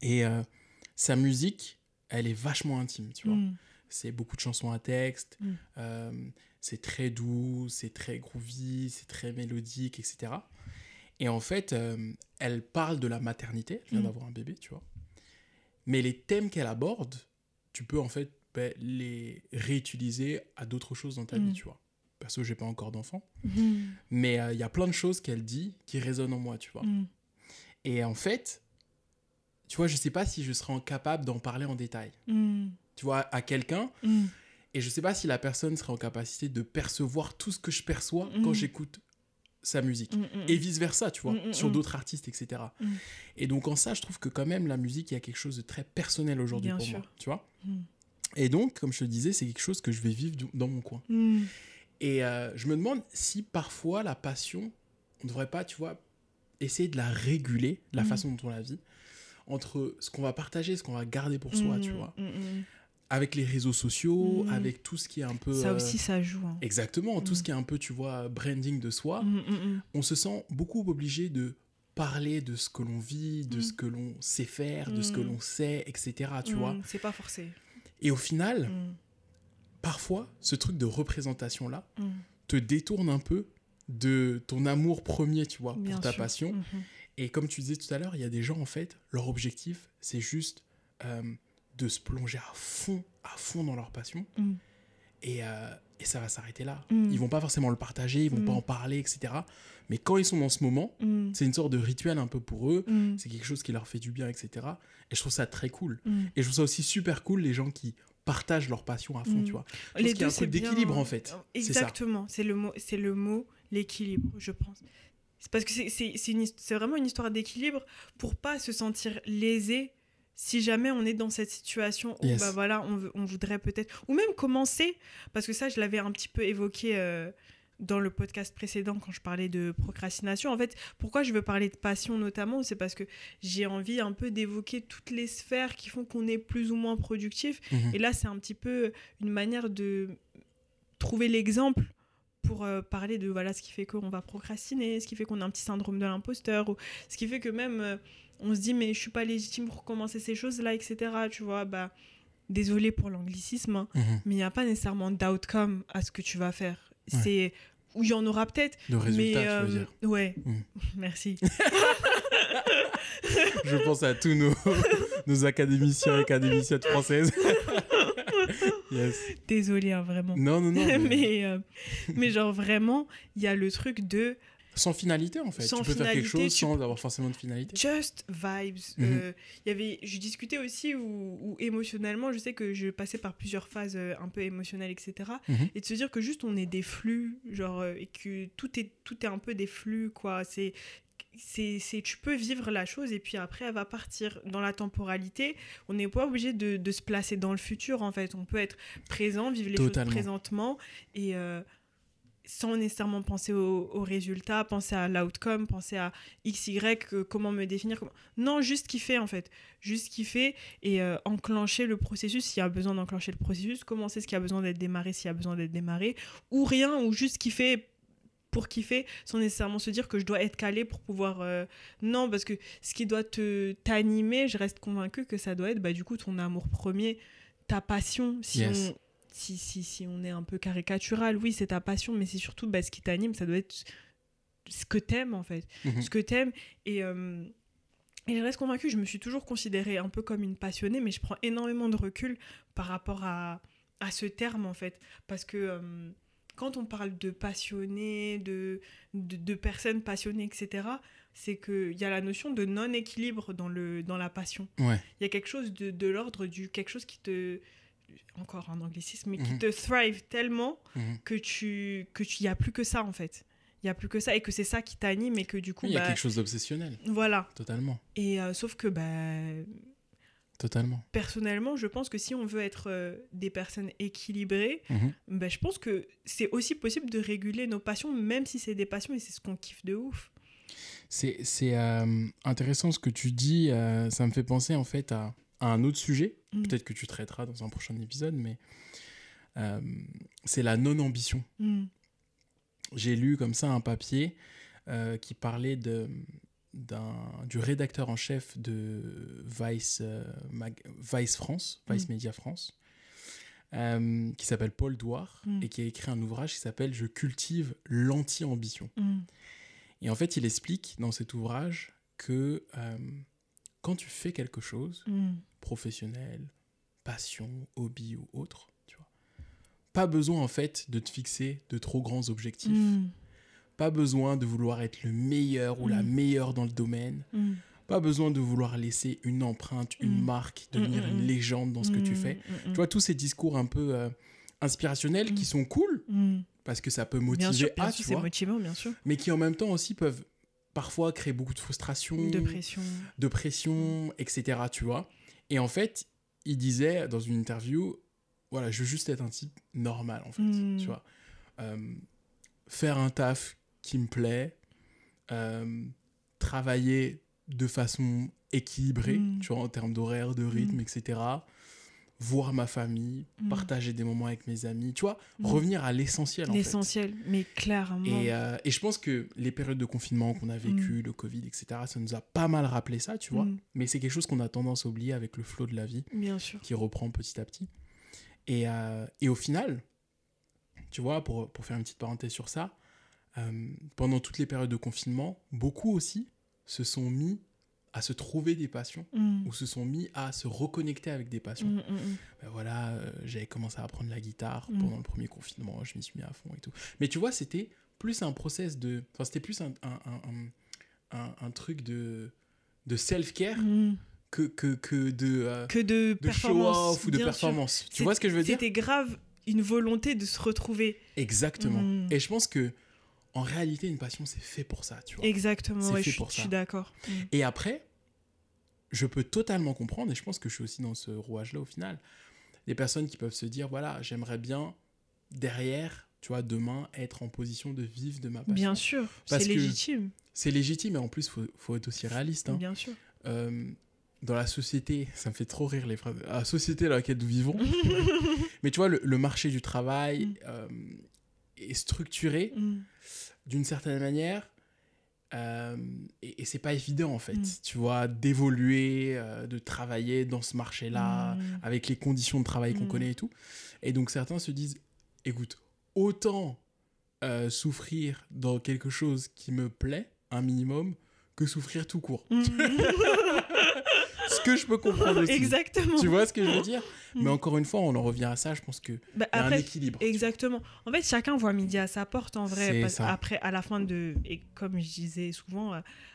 Et sa musique, elle est vachement intime, tu vois. Mm. C'est beaucoup de chansons à texte, Mm. c'est très doux, c'est très groovy, c'est très mélodique, etc. Et en fait, elle parle de la maternité, elle vient Mm. d'avoir un bébé, tu vois. Mais les thèmes qu'elle aborde, tu peux en fait ben, les réutiliser à d'autres choses dans ta Mm. vie, tu vois. Perso, j'ai pas encore d'enfant, Mm. mais euh, il y a plein de choses qu'elle dit qui résonnent en moi, tu vois. Mm. Et en fait, tu vois, je sais pas si je serais capable d'en parler en détail, Mm. tu vois, à quelqu'un. Mm. Et je sais pas si la personne serait en capacité de percevoir tout ce que je perçois quand j'écoute sa musique. Mm. Et vice-versa, tu vois, Mm, mm, sur mm. d'autres artistes, etc. Mm. Et donc, en ça, je trouve que quand même, la musique, il y a quelque chose de très personnel aujourd'hui pour sûr. moi, tu vois. Et donc, comme je te le disais, c'est quelque chose que je vais vivre dans mon coin. Mm. Et euh, je me demande si parfois la passion, on ne devrait pas, tu vois, essayer de la réguler, la Mhm. façon dont on la vit, entre ce qu'on va partager ce qu'on va garder pour soi, tu Mm. vois. Avec les réseaux sociaux, avec tout ce qui est un peu... Ça euh, aussi, ça joue. hein. Exactement, tout ce qui est un peu, tu vois, branding de soi, on se sent beaucoup obligé de parler de ce que l'on vit, de ce que l'on sait faire, de ce que l'on sait, etc., tu vois. C'est pas forcé. Et au final, Mm. parfois, ce truc de représentation-là Mm. te détourne un peu de ton amour premier, tu vois, Bien pour ta sûr. passion. Mhm. Et comme tu disais tout à l'heure, il y a des gens, en fait, leur objectif, c'est juste euh, de se plonger à fond, à fond dans leur passion. Mm. Et, euh, et ça va s'arrêter là. Mm. Ils vont pas forcément le partager, ils vont Mm. pas en parler, etc. Mais quand ils sont dans ce moment, Mm. c'est une sorte de rituel un peu pour eux. C'est quelque chose qui leur fait du bien, etc. Et je trouve ça très cool. Et je trouve ça aussi super cool, les gens qui partagent leur passion à fond, tu vois. Je pense Les qu'il y a un truc bien- d'équilibre, en fait. Exactement, c'est le mot, c'est le mot, l'équilibre, je pense. C'est parce que c'est vraiment une histoire d'équilibre pour pas se sentir lésé si jamais on est dans cette situation où Yes. bah voilà, on voudrait peut-être ou même commencer parce que ça je l'avais un petit peu évoqué euh, dans le podcast précédent quand je parlais de procrastination. En fait, pourquoi je veux parler de passion notamment, c'est parce que j'ai envie un peu d'évoquer toutes les sphères qui font qu'on est plus ou moins productif Mhm. et là, c'est un petit peu une manière de trouver l'exemple pour euh, parler de voilà ce qui fait qu'on va procrastiner, ce qui fait qu'on a un petit syndrome de l'imposteur, ou ce qui fait que même euh, on se dit mais je suis pas légitime pour commencer ces choses-là, etc. Tu vois, bah désolé pour l'anglicisme, hein, Mhm. mais il n'y a pas nécessairement d'outcome à ce que tu vas faire. Ouais. C'est où il y en aura peut-être, Le résultat, mais tu euh, veux dire. ouais, Mhm. merci. Je pense à tous nos, nos académiciens et académiciennes françaises. yes. Désolé hein, vraiment. Non, non, non. mais mais, euh, mais genre vraiment, il y a le truc de Sans finalité, en fait. Sans tu peux faire quelque chose sans avoir forcément de finalité. just vibes. Euh, il y avait, je discutais aussi où, où émotionnellement, je sais que je passais par plusieurs phases euh, un peu émotionnelles, etc. Mhm. Et de se dire que juste on est des flux, genre, euh, et que tout est, tout est un peu des flux, quoi. C'est, c'est, c'est, tu peux vivre la chose et puis après elle va partir dans la temporalité. On n'est pas obligé de, de se placer dans le futur, en fait. On peut être présent, vivre les Totalement. choses présentement et. euh, sans nécessairement penser au, au résultat, penser à l'outcome, penser à X, Y, euh, comment me définir. comment- Non, juste kiffer en fait. Juste kiffer et euh, enclencher le processus s'il y a besoin d'enclencher le processus, commencer ce qui a besoin d'être démarré s'il y a besoin d'être démarré, ou rien, ou juste kiffer pour kiffer sans nécessairement se dire que je dois être calé pour pouvoir... euh, Non, parce que ce qui doit te t'animer, je reste convaincue que ça doit être bah, du coup ton amour premier, ta passion. Si Yes. on si, si, si on est un peu caricatural, oui, c'est ta passion, mais c'est surtout bah, ce qui t'anime, ça doit être ce que t'aimes en fait. Mhm. Ce que t'aimes. Et, euh, et je reste convaincue, je me suis toujours considérée un peu comme une passionnée, mais je prends énormément de recul par rapport à, à ce terme en fait. Parce que euh, quand on parle de passionné, de, de, de personnes passionnées, etc., c'est qu'il y a la notion de non-équilibre dans, le, dans la passion Ouais. il y a quelque chose de, de l'ordre du quelque chose qui te encore un anglicisme mais qui Mhm. te thrive tellement Mhm. que tu que tu y a plus que ça en fait il y a plus que ça et que c'est ça qui t'anime et que du coup Il y a bah, quelque chose d'obsessionnel. voilà Totalement. et euh, sauf que bah Totalement. personnellement je pense que si on veut être euh, des personnes équilibrées Mhm. bah, je pense que c'est aussi possible de réguler nos passions même si c'est des passions et c'est ce qu'on kiffe de ouf C'est c'est, euh, intéressant ce que tu dis. euh, ça me fait penser en fait à, à un autre sujet. Mm. Peut-être que tu traiteras dans un prochain épisode, mais euh, c'est la non-ambition. Mm. J'ai lu comme ça un papier euh, qui parlait de, du rédacteur en chef de Vice, euh, Vice France, Vice mm. Media France, euh, qui s'appelle Paul Douard mm. et qui a écrit un ouvrage qui s'appelle Je cultive l'anti-ambition. Mm. Et en fait, il explique dans cet ouvrage que euh, quand tu fais quelque chose, professionnel, passion, hobby ou autre, tu vois, pas besoin en fait de te fixer de trop grands objectifs pas besoin de vouloir être le meilleur ou la mm. meilleure dans le domaine. Mm. Pas besoin de vouloir laisser une empreinte, une mm. marque, devenir une légende dans ce que tu fais. Tu vois, tous ces discours un peu euh, inspirationnels qui sont cool, parce que ça peut motiver à, tu vois, motivant, bien sûr. mais qui en même temps aussi peuvent parfois créer beaucoup de frustration, de pression, de pression etc. Tu vois. Et en fait, il disait dans une interview, voilà, je veux juste être un type normal, en fait, tu vois. Euh, faire un taf qui me plaît, euh, travailler de façon équilibrée, mm. tu vois, en termes d'horaire, de rythme, mm. etc. Voir ma famille, mm. partager des moments avec mes amis, tu vois, revenir à l'essentiel. L'essentiel, mais clairement. Et, euh, et, je pense que les périodes de confinement qu'on a vécues, le Covid, etc., ça nous a pas mal rappelé ça, tu vois. Mais c'est quelque chose qu'on a tendance à oublier avec le flot de la vie, Bien sûr. qui reprend petit à petit. Et, euh, et au final, tu vois, pour, pour faire une petite parenthèse sur ça, euh, pendant toutes les périodes de confinement, beaucoup aussi se sont mis à se trouver des passions mm. ou se sont mis à se reconnecter avec des passions. Mm, mm, ben voilà, euh, j'avais commencé à apprendre la guitare pendant le premier confinement, je m'y suis mis à fond et tout. Mais tu vois, c'était plus un process de... Enfin, c'était plus un, un, un, un, truc de, de self-care que, que, que, de... Euh, que de, de show-off ou de performance. Tu vois ce que je veux dire? C'était grave une volonté de se retrouver. Exactement. Et je pense que en réalité, une passion, c'est fait pour ça, tu vois. Exactement, je, suis d'accord. Et après, je peux totalement comprendre, et je pense que je suis aussi dans ce rouage-là au final, des personnes qui peuvent se dire, voilà, j'aimerais bien, derrière, tu vois, demain, être en position de vivre de ma passion. Bien sûr, c'est légitime. C'est légitime, et en plus, il faut, faut, être aussi réaliste. Hein. Bien sûr. Euh, dans la société, ça me fait trop rire les phrases, la société dans laquelle nous vivons, mais tu vois, le, marché du travail mm. euh, est structuré. Mm d'une certaine manière. Euh, et, c'est pas évident en fait, mm. tu vois, d'évoluer, euh, de travailler dans ce marché-là, mm. avec les conditions de travail qu'on connaît et tout. Et donc certains se disent, écoute, autant euh, souffrir dans quelque chose qui me plaît, un minimum, que souffrir tout court. que je peux comprendre aussi. Exactement. Tu vois ce que je veux dire Mais encore une fois, on en revient à ça. Je pense que bah, y a un équilibre. Exactement. En fait, chacun voit midi à sa porte en vrai. après, à la fin de et comme je disais souvent,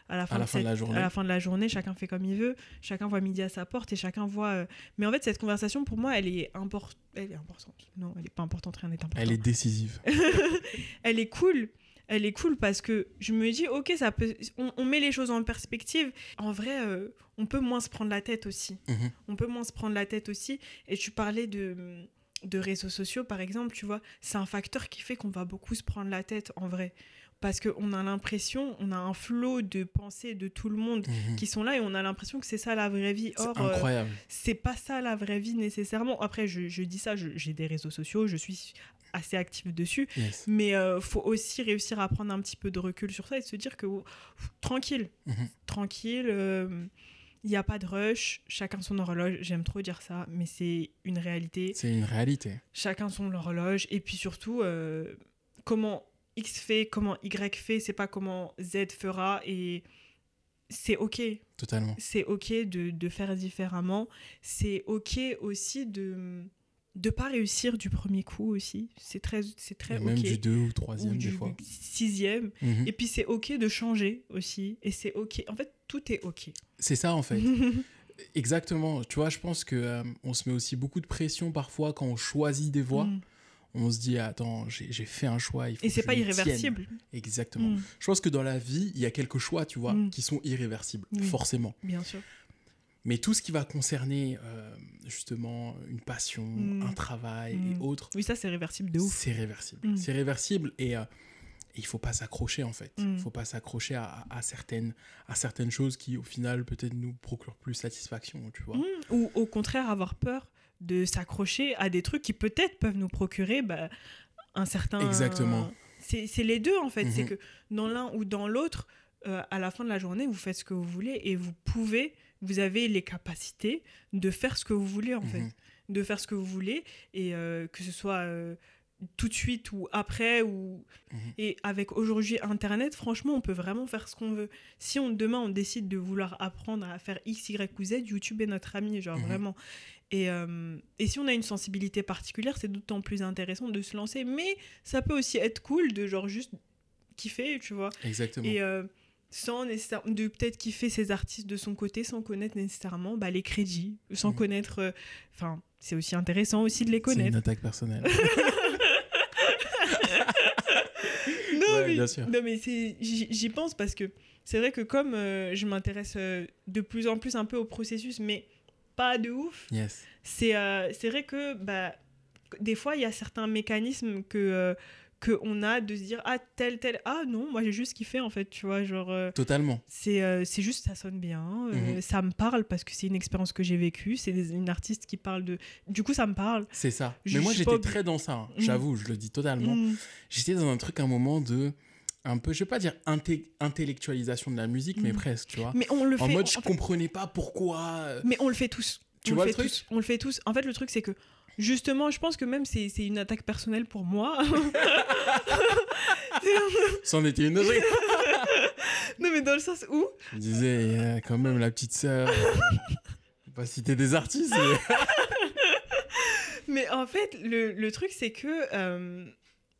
à la fin, de, la journée, à la fin de la journée, chacun fait comme il veut. Chacun voit midi à sa porte et chacun voit. Euh, mais en fait, cette conversation pour moi, elle est importante. Elle est importante. Non, elle est pas importante. Rien n'est important. Elle est décisive. elle est cool elle est cool parce que je me dis, ok, ça peut, on, met les choses en perspective. En vrai, euh, on peut moins se prendre la tête aussi. Mhm. On peut moins se prendre la tête aussi. Et tu parlais de, de réseaux sociaux, par exemple, tu vois, c'est un facteur qui fait qu'on va beaucoup se prendre la tête en vrai. Parce qu'on a l'impression, on a un flot de pensées de tout le monde mhm. qui sont là et on a l'impression que c'est ça la vraie vie. Or, euh, c'est pas ça la vraie vie nécessairement. Après, je, je dis ça, j'ai des réseaux sociaux, je suis assez active dessus. Mais euh, faut aussi réussir à prendre un petit peu de recul sur ça et se dire que tranquille, mhm. tranquille. il euh, n'y a pas de rush, chacun son horloge. J'aime trop dire ça, mais c'est une réalité. C'est une réalité. Chacun son horloge. Et puis surtout, euh, comment X fait, comment Y fait, c'est pas comment Z fera. Et c'est OK. Totalement. C'est OK de, de faire différemment. C'est OK aussi de de pas réussir du premier coup aussi. C'est très, c'est très Même du deux ou troisième des fois. Sixième. Mhm. Et puis c'est ok de changer aussi. Et c'est ok. En fait, tout est ok. C'est ça en fait. Exactement. Tu vois, je pense que euh, on se met aussi beaucoup de pression parfois quand on choisit des voies. Mm. On se dit attends, j'ai fait un choix. Il faut Et c'est pas irréversible. Exactement. Mm. Je pense que dans la vie, il y a quelques choix, tu vois, mm. qui sont irréversibles, forcément. Bien sûr. Mais tout ce qui va concerner euh, justement une passion, mm. un travail et mm. autres. Oui, ça c'est réversible de ouf. C'est réversible. Mm. C'est réversible et, euh, il faut pas s'accrocher en fait. Il faut pas s'accrocher à, certaines, à certaines choses qui au final peut-être nous procurent plus satisfaction, tu vois. Ou au contraire avoir peur de s'accrocher à des trucs qui peut-être peuvent nous procurer bah, un certain... Exactement. C'est les deux en fait. C'est mm-hmm. que dans l'un ou dans l'autre, euh, à la fin de la journée, vous faites ce que vous voulez et vous pouvez, vous avez les capacités de faire ce que vous voulez en fait, Mhm. de faire ce que vous voulez et euh, que ce soit euh, tout de suite ou après ou Mhm. et avec aujourd'hui internet franchement on peut vraiment faire ce qu'on veut si on demain on décide de vouloir apprendre à faire x y ou z YouTube est notre ami genre Mhm. vraiment et, euh, et si on a une sensibilité particulière c'est d'autant plus intéressant de se lancer mais ça peut aussi être cool de genre juste kiffer tu vois Exactement. et sans nécessairement de peut-être kiffer ses artistes de son côté sans connaître nécessairement bah, les crédits sans Mhm. connaître euh, enfin c'est aussi intéressant aussi de les C'est une connaître attaque personnelle. non, Ouais, mais, bien sûr. non, mais c'est- j'y pense parce que c'est vrai que comme euh, je m'intéresse euh, de plus en plus un peu au processus, mais pas de ouf, yes. c'est c'est vrai que bah, des fois, il y a certains mécanismes que, euh, que on a de se dire ah tel tel ah non moi j'ai juste kiffé en fait tu vois genre euh, Totalement. c'est euh, c'est juste ça sonne bien euh, Mhm. ça me parle parce que c'est une expérience que j'ai vécue c'est une artiste qui parle de du coup ça me parle C'est ça. Je Mais moi, pas j'étais très dans ça. hein. Mm. J'avoue, je le dis totalement. Mm. J'étais dans un truc, un moment de. Un peu, je vais pas dire intellectualisation de la musique, mais presque, tu vois. mais on le En fait mode, en je fait- comprenais pas pourquoi. Mais on le fait tous. Tu on vois le le fait truc tous. On le fait tous. En fait, le truc, c'est que justement, je pense que même c'est c'est une attaque personnelle pour moi. C'en était une autre. non, mais dans le sens où. Je disais, il y a quand même la petite sœur. pas citer des artistes. mais- Mais en fait, le, le truc, c'est que. euh,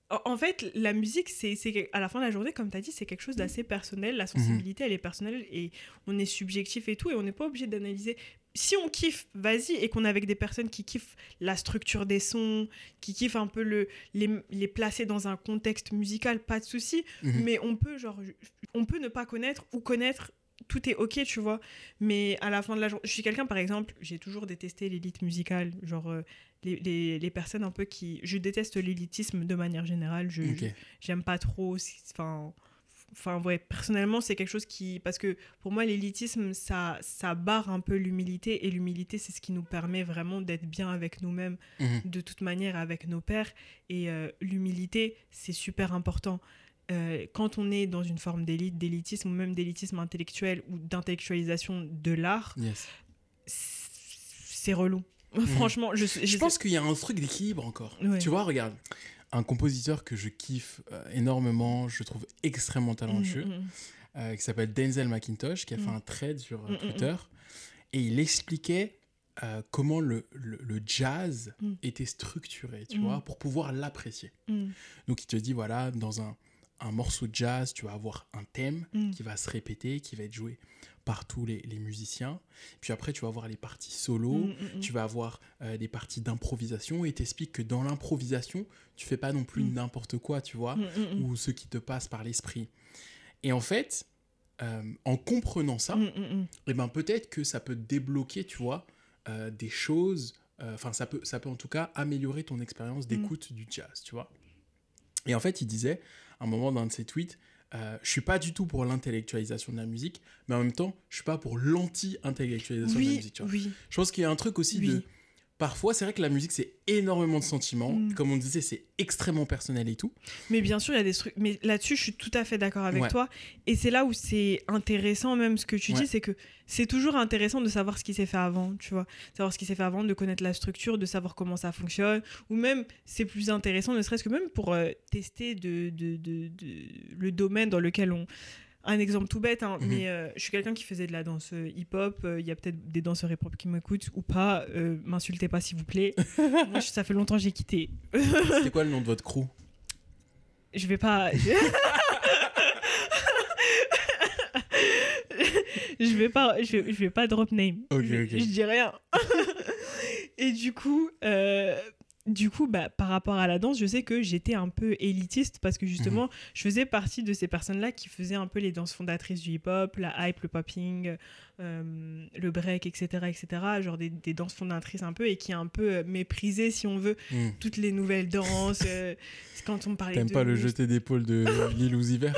en- fait, la musique, c'est c'est- à la fin de la journée, comme tu as dit, c'est quelque chose d'assez personnel. La sensibilité, elle est personnelle et on est subjectif et tout, et on n'est pas obligé d'analyser. Si on kiffe, vas-y, et qu'on est avec des personnes qui kiffent la structure des sons, qui kiffent un peu le, les, les placer dans un contexte musical, pas de souci. Mhm. mais on peut genre on peut ne pas connaître ou connaître tout est ok tu vois mais à la fin de la journée je suis quelqu'un par exemple j'ai toujours détesté l'élite musicale genre euh, les, les, les personnes un peu qui je déteste l'élitisme de manière générale je Ok. je- j'aime pas trop enfin enfin ouais personnellement c'est quelque chose qui parce que pour moi l'élitisme ça ça barre un peu l'humilité et l'humilité c'est ce qui nous permet vraiment d'être bien avec nous-mêmes Mhm. de toute manière avec nos pères. Et euh, l'humilité, c'est super important. Euh, quand on est dans une forme d'élite, d'élitisme ou même d'élitisme intellectuel ou d'intellectualisation de l'art, Yes. c'est relou. Franchement, je, je, Je pense qu'il y a un truc d'équilibre encore. Ouais. Tu vois, regarde. Un compositeur que je kiffe euh, énormément, je trouve extrêmement talentueux, Mm, mm, euh, qui s'appelle Denzel McIntosh, qui a fait Mm. un thread sur euh, mm, Twitter. Et il expliquait euh, comment le, le- le jazz était structuré, tu vois, pour pouvoir l'apprécier. Donc il te dit, voilà, dans un, un morceau de jazz, tu vas avoir un thème qui va se répéter, qui va être joué par tous les, les musiciens. Puis après, tu vas avoir les parties solo, mm, mm, mm. tu vas avoir euh, des parties d'improvisation et t'expliques que dans l'improvisation, tu fais pas non plus n'importe quoi, tu vois, ou ce qui te passe par l'esprit. Et en fait, euh, en comprenant ça, mm. eh ben peut-être que ça peut débloquer, tu vois, euh, des choses. Enfin, ça peut, ça peut en tout cas améliorer ton expérience d'écoute du jazz, tu vois. Et en fait, il disait, à un moment dans un de ses tweets, euh, je suis pas du tout pour l'intellectualisation de la musique, mais en même temps, je suis pas pour l'anti-intellectualisation de la musique, tu vois. oui, Je pense qu'il y a un truc aussi oui. de. Parfois, c'est vrai que la musique, c'est énormément de sentiments. Mm. Comme on disait, c'est extrêmement personnel et tout. Mais bien sûr, il y a des trucs. Mais là-dessus, je suis tout à fait d'accord avec Ouais. toi. Et c'est là où c'est intéressant, même ce que tu Ouais. dis, c'est que c'est toujours intéressant de savoir ce qui s'est fait avant, tu vois. Savoir ce qui s'est fait avant, de connaître la structure, de savoir comment ça fonctionne. Ou même, c'est plus intéressant, ne serait-ce que même pour euh, tester de, de, de- de- le domaine dans lequel on. Un exemple tout bête, hein, Mhm. mais euh, je suis quelqu'un qui faisait de la danse euh, hip-hop. euh, Il y a peut-être des danseurs hip-hop qui m'écoutent ou pas. euh, M'insultez pas, s'il vous plaît. Moi, je- ça fait longtemps que j'ai quitté. C'était quoi le nom de votre crew? Je vais pas. je vais pas. Je vais, je vais pas drop name. Ok, je, ok. je dis rien. Et du coup, du coup, bah, par rapport à la danse, je sais que j'étais un peu élitiste parce que justement, je faisais partie de ces personnes-là qui faisaient un peu les danses fondatrices du hip-hop, la hype, le popping, euh, le break, etc., etc. Genre des, des danses fondatrices un peu et qui un peu euh, méprisaient, si on veut, Hmm. toutes les nouvelles danses. euh, quand on parlait T'aimes de pas le new- jeté d'épaule de Lil Uzi Vert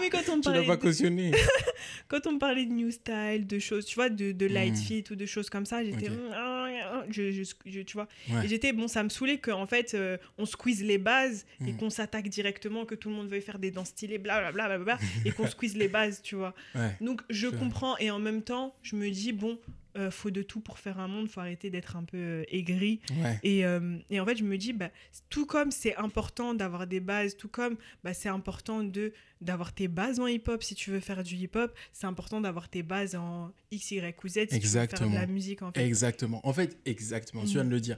Mais quand on Tu l'as parlait pas de- cautionné. quand on parlait de new style, de choses, tu vois, de, de light Mm. fit ou de choses comme ça, j'étais. Ok. ah, je, je- je- tu vois. Ouais. Et j'étais, bon, ça me saoulait qu'en fait, euh, on squeeze les bases et Mm. qu'on s'attaque directement, que tout le monde veuille faire des danses stylées, blablabla, bla, bla, bla, et qu'on squeeze les bases, tu vois. Ouais. Donc je vrai. comprends et en même temps, je me dis, bon, euh, faut de tout pour faire un monde, faut arrêter d'être un peu euh, aigri. Ouais. Et, euh, et en fait, je me dis, bah, tout comme c'est important d'avoir des bases, tout comme bah, c'est important de d'avoir tes bases en hip-hop si tu veux faire du hip-hop, c'est important d'avoir tes bases en X, Y ou Z si tu veux faire de la musique en fait. Exactement. En fait, exactement. Tu Mm. viens de le dire.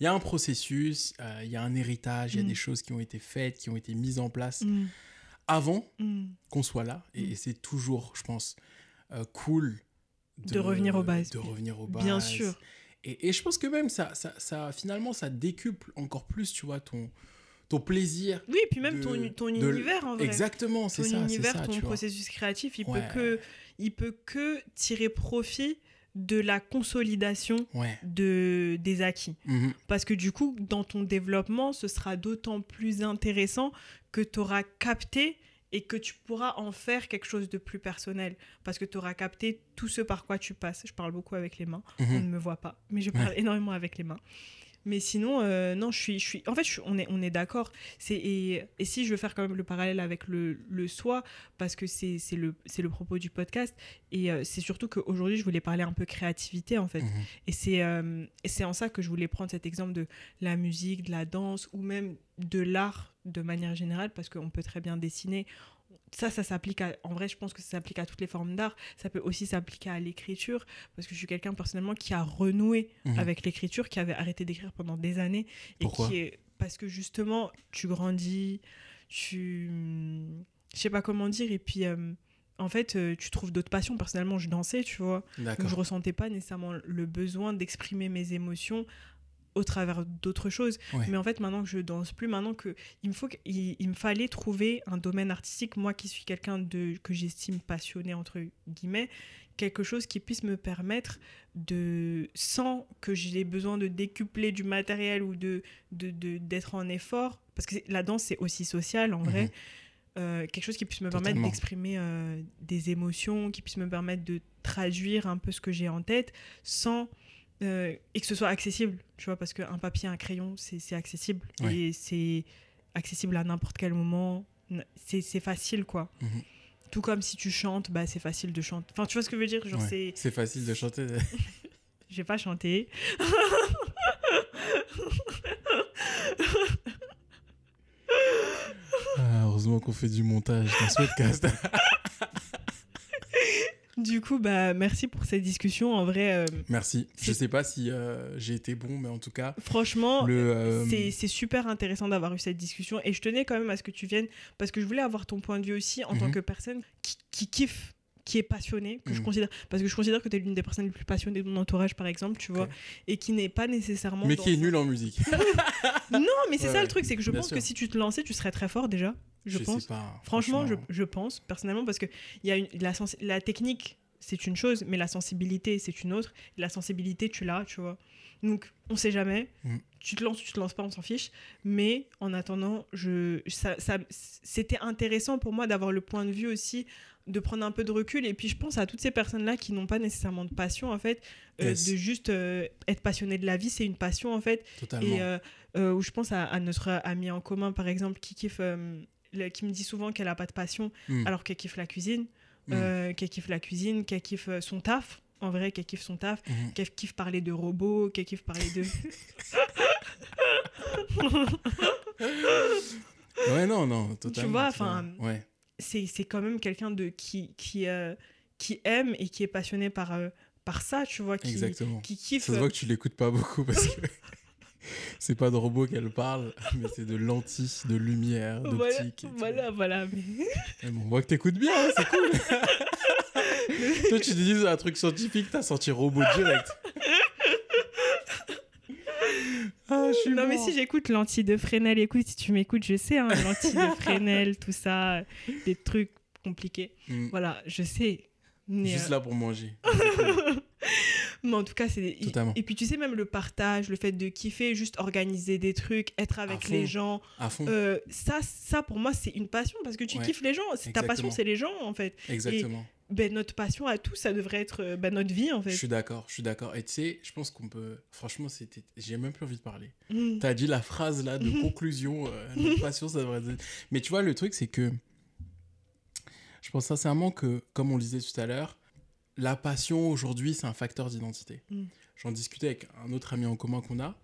Il y a un processus, euh, il y a un héritage, il y a Mm. des choses qui ont été faites, qui ont été mises en place Mm, avant mm. qu'on soit là. Et, et c'est toujours, je pense, euh, cool De revenir aux bases. De revenir aux bases. Bien sûr. Et, et je pense que même ça, ça, ça, finalement, ça décuple encore plus, tu vois, ton, ton plaisir. Oui, et puis même de- ton, ton de- univers en vrai. Exactement, c'est ton ça. univers, ça, ton tu vois. processus créatif, il Ouais. peut que il peut que tirer profit de la consolidation Ouais. de des acquis. Mhm. Parce que du coup, dans ton développement, ce sera d'autant plus intéressant que tu auras capté et que tu pourras en faire quelque chose de plus personnel. Parce que tu auras capté tout ce par quoi tu passes. Je parle beaucoup avec les mains. On Mhm. ne me voit pas, mais je parle Ouais. énormément avec les mains. Mais sinon, euh, non, je suis, je suis. En fait, je suis- on est, on est d'accord. C'est et, et si je veux faire quand même le parallèle avec le, le soi, parce que c'est c'est le, c'est le propos du podcast. Et euh, c'est surtout qu'aujourd'hui, je voulais parler un peu créativité en fait. Mhm. Et c'est euh, et c'est en ça que je voulais prendre cet exemple de la musique, de la danse ou même de l'art de manière générale, parce qu'on peut très bien dessiner. Ça, ça s'applique à... En vrai, je pense que ça s'applique à toutes les formes d'art. Ça peut aussi s'appliquer à l'écriture, parce que je suis quelqu'un personnellement qui a renoué Mhm. avec l'écriture, qui avait arrêté d'écrire pendant des années. Et Pourquoi qui est... Parce que justement, tu grandis, tu... Je sais pas comment dire, et puis... euh, En fait, euh, tu trouves d'autres passions. Personnellement, je dansais, tu vois. Donc, je ressentais pas nécessairement le besoin d'exprimer mes émotions au travers d'autres choses. Ouais. Mais en fait, maintenant que je danse plus, maintenant que il me faut, que- il, il me fallait trouver un domaine artistique, moi qui suis quelqu'un de que j'estime passionné entre guillemets, quelque chose qui puisse me permettre de, sans que j'ai besoin de décupler du matériel ou de de- de- d'être en effort, parce que la danse c'est aussi social en vrai. Mhm. Euh, quelque chose qui puisse me permettre d'exprimer euh, des émotions, qui puisse me permettre de traduire un peu ce que j'ai en tête sans euh, et que ce soit accessible, tu vois, parce qu'un papier, un crayon, c'est accessible Ouais. et c'est accessible à n'importe quel moment. C'est facile, quoi. Mhm. Tout comme si tu chantes, bah, c'est facile de chanter. Enfin, tu vois ce que je veux dire? Genre, Ouais. c'est. C'est facile de chanter. Je vais pas chanter. Ah, heureusement qu'on fait du montage dans ce podcast. Du coup, bah, merci pour cette discussion. En vrai, euh, Merci. Je sais pas si euh, j'ai été bon, mais en tout cas, franchement, euh, C'est super intéressant d'avoir eu cette discussion et je tenais quand même à ce que tu viennes parce que je voulais avoir ton point de vue aussi en tant Mhm. que personne qui, qui kiffe, qui est passionnée, que je Mhm. considère parce que je considère que tu es l'une des personnes les plus passionnées de mon entourage par exemple, tu vois, et qui n'est pas nécessairement mais dans qui est nul en musique. Non, mais c'est Ouais, ça le truc, c'est que je pense sûr. que si tu te lançais, tu serais très fort déjà, je, pense. sais pas. Franchement, je, je pense personnellement parce que y a une, la, la technique, c'est une chose, mais la sensibilité, c'est une autre. La sensibilité, tu l'as, tu vois. Donc, on sait jamais. Mm. Tu te lances, tu te lances pas, on s'en fiche. Mais en attendant, je, ça, ça- c'était intéressant pour moi d'avoir le point de vue aussi, de prendre un peu de recul. Et puis, je pense à toutes ces personnes-là qui n'ont pas nécessairement de passion, en fait, euh, Yes. de juste euh, être passionné de la vie, c'est une passion, en fait. Totalement. Et euh, où je pense à, à notre amie en commun, par exemple, qui kiffe, le- qui me dit souvent qu'elle a pas de passion, Mm. alors qu'elle kiffe la cuisine, euh, qu'elle kiffe la cuisine, qu'elle kiffe euh, son taf. En vrai, qu'elle kiffe son taf, Mhm. qu'elle kiffe parler de robots, qu'elle kiffe parler de. Ouais, non, non, totalement. vois, enfin, Ouais. c'est c'est quand même quelqu'un de qui qui euh, qui aime et qui est passionné par euh, par ça, tu vois, qui Exactement. qui kiffe. Ça se voit que tu l'écoutes pas beaucoup parce que c'est pas de robot qu'elle parle, mais c'est de lentilles, de lumière, voilà, d'optique. voilà, voilà. mais- Mais bon, on voit que t'écoutes bien, hein, c'est cool. Toi, tu te dis un truc scientifique, t'as senti robot direct. Ah, je suis Non, mais si j'écoute lentilles de Fresnel, écoute, si tu m'écoutes, je sais, hein, lentilles de Fresnel, tout ça, des trucs compliqués. Mm. Voilà, je sais. Mais, Juste euh, là pour manger. Mais en tout cas, c'est. Totalement. Et puis, tu sais, même le partage, le fait de kiffer, juste organiser des trucs, être avec les gens, À fond. euh, ça, ça, pour moi, c'est une passion parce que tu Ouais, kiffes les gens. Ta passion, c'est les gens, en fait. Exactement. ben, notre passion à tous, ça devrait être euh, ben, notre vie en fait. Je suis d'accord, je suis d'accord. Et tu sais, je pense qu'on peut. Franchement, c'était. J'ai même plus envie de parler. Mm. T'as dit la phrase là de conclusion. euh, notre passion, ça devrait être. Mais tu vois, le truc, c'est que. Je pense sincèrement que, comme on le disait tout à l'heure, la passion aujourd'hui, c'est un facteur d'identité. Mm. J'en discutais avec un autre ami en commun qu'on a.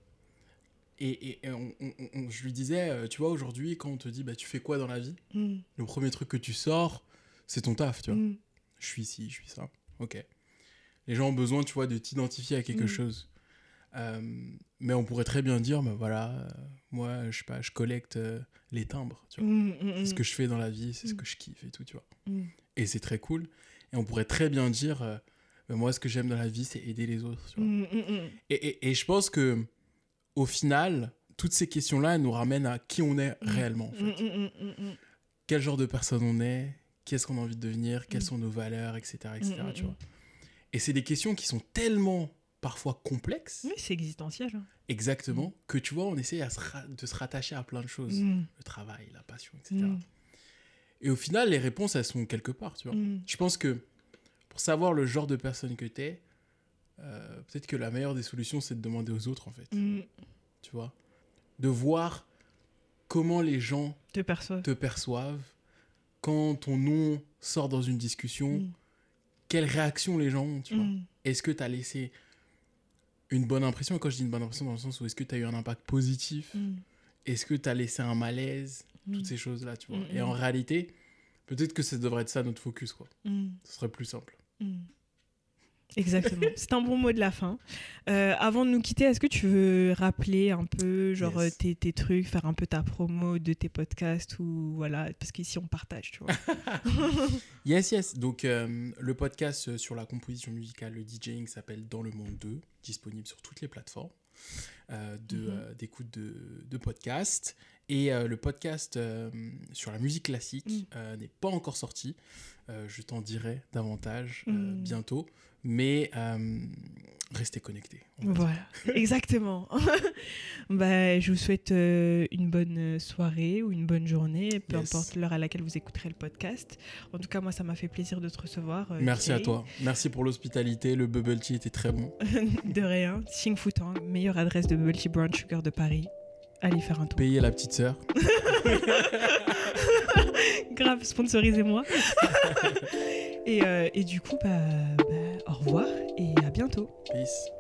Et, et- et on- on- on- je lui disais, euh, tu vois, aujourd'hui, quand on te dit, bah, tu fais quoi dans la vie Mm. Le premier truc que tu sors, c'est ton taf, tu vois. Mm. Je suis ici, je suis ça. Ok. Les gens ont besoin, tu vois, de t'identifier à quelque chose. Euh, mais on pourrait très bien dire, bah voilà, euh, moi, je sais pas, je collecte euh, les timbres, tu vois. C'est ce que je fais dans la vie, c'est ce que je kiffe et tout, tu vois. Et c'est très cool. Et on pourrait très bien dire, euh, moi, ce que j'aime dans la vie, c'est aider les autres, tu vois. Mm, mm, mm. Et, et- et je pense que, au final, toutes ces questions-là elles nous ramènent à qui on est réellement, en fait. Quel genre de personne on est, qu'est-ce qu'on a envie de devenir, quelles sont nos valeurs, etc. etc. Tu vois. Et c'est des questions qui sont tellement parfois complexes, Oui, c'est existentiel. hein. exactement, que tu vois, on essaie à se ra- de se rattacher à plein de choses. Le travail, la passion, etc. Et au final, les réponses, elles sont quelque part, tu vois. mm. Je pense que pour savoir le genre de personne que t'es, euh, peut-être que la meilleure des solutions, c'est de demander aux autres, en fait. Mm. Tu vois De voir comment les gens Te perçois. te perçoivent, quand ton nom sort dans une discussion, Mm, quelle réaction les gens ont, tu vois. Est-ce que tu as laissé une bonne impression? Et quand je dis une bonne impression, dans le sens où est-ce que tu as eu un impact positif? Est-ce que tu as laissé un malaise? Mm, Toutes ces choses-là, tu vois. Mm, Et en mm. réalité, peut-être que ça devrait être ça notre focus, quoi. mm. Ce serait plus simple. Mm. Exactement. C'est un bon mot de la fin. Euh, avant de nous quitter, est-ce que tu veux rappeler un peu genre Yes. tes, tes trucs, faire un peu ta promo de tes podcasts ou voilà, parce qu'ici on partage, tu vois. Yes, yes. Donc, euh, le podcast euh, sur la composition musicale, le DJing s'appelle Dans le Monde 2, disponible sur toutes les plateformes euh, de, Mhm. euh, d'écoute de, de podcasts. Et euh, le podcast euh, sur la musique classique Mm. euh, n'est pas encore sorti. Je t'en dirai davantage Mm. bientôt. Mais restez connectés. Voilà, exactement. bah, je vous souhaite une bonne soirée ou une bonne journée, peu Yes. importe l'heure à laquelle vous écouterez le podcast. En tout cas, moi, ça m'a fait plaisir de te recevoir. Merci à toi. Merci pour l'hospitalité. Le bubble tea était très bon. de rien. Xing Fu Tang, meilleure adresse de bubble tea brown sugar de Paris. Allez faire un tour. Payez la petite sœur. Grave, sponsorisez-moi. et, euh, et du coup, bah, bah, au revoir et à bientôt. Peace.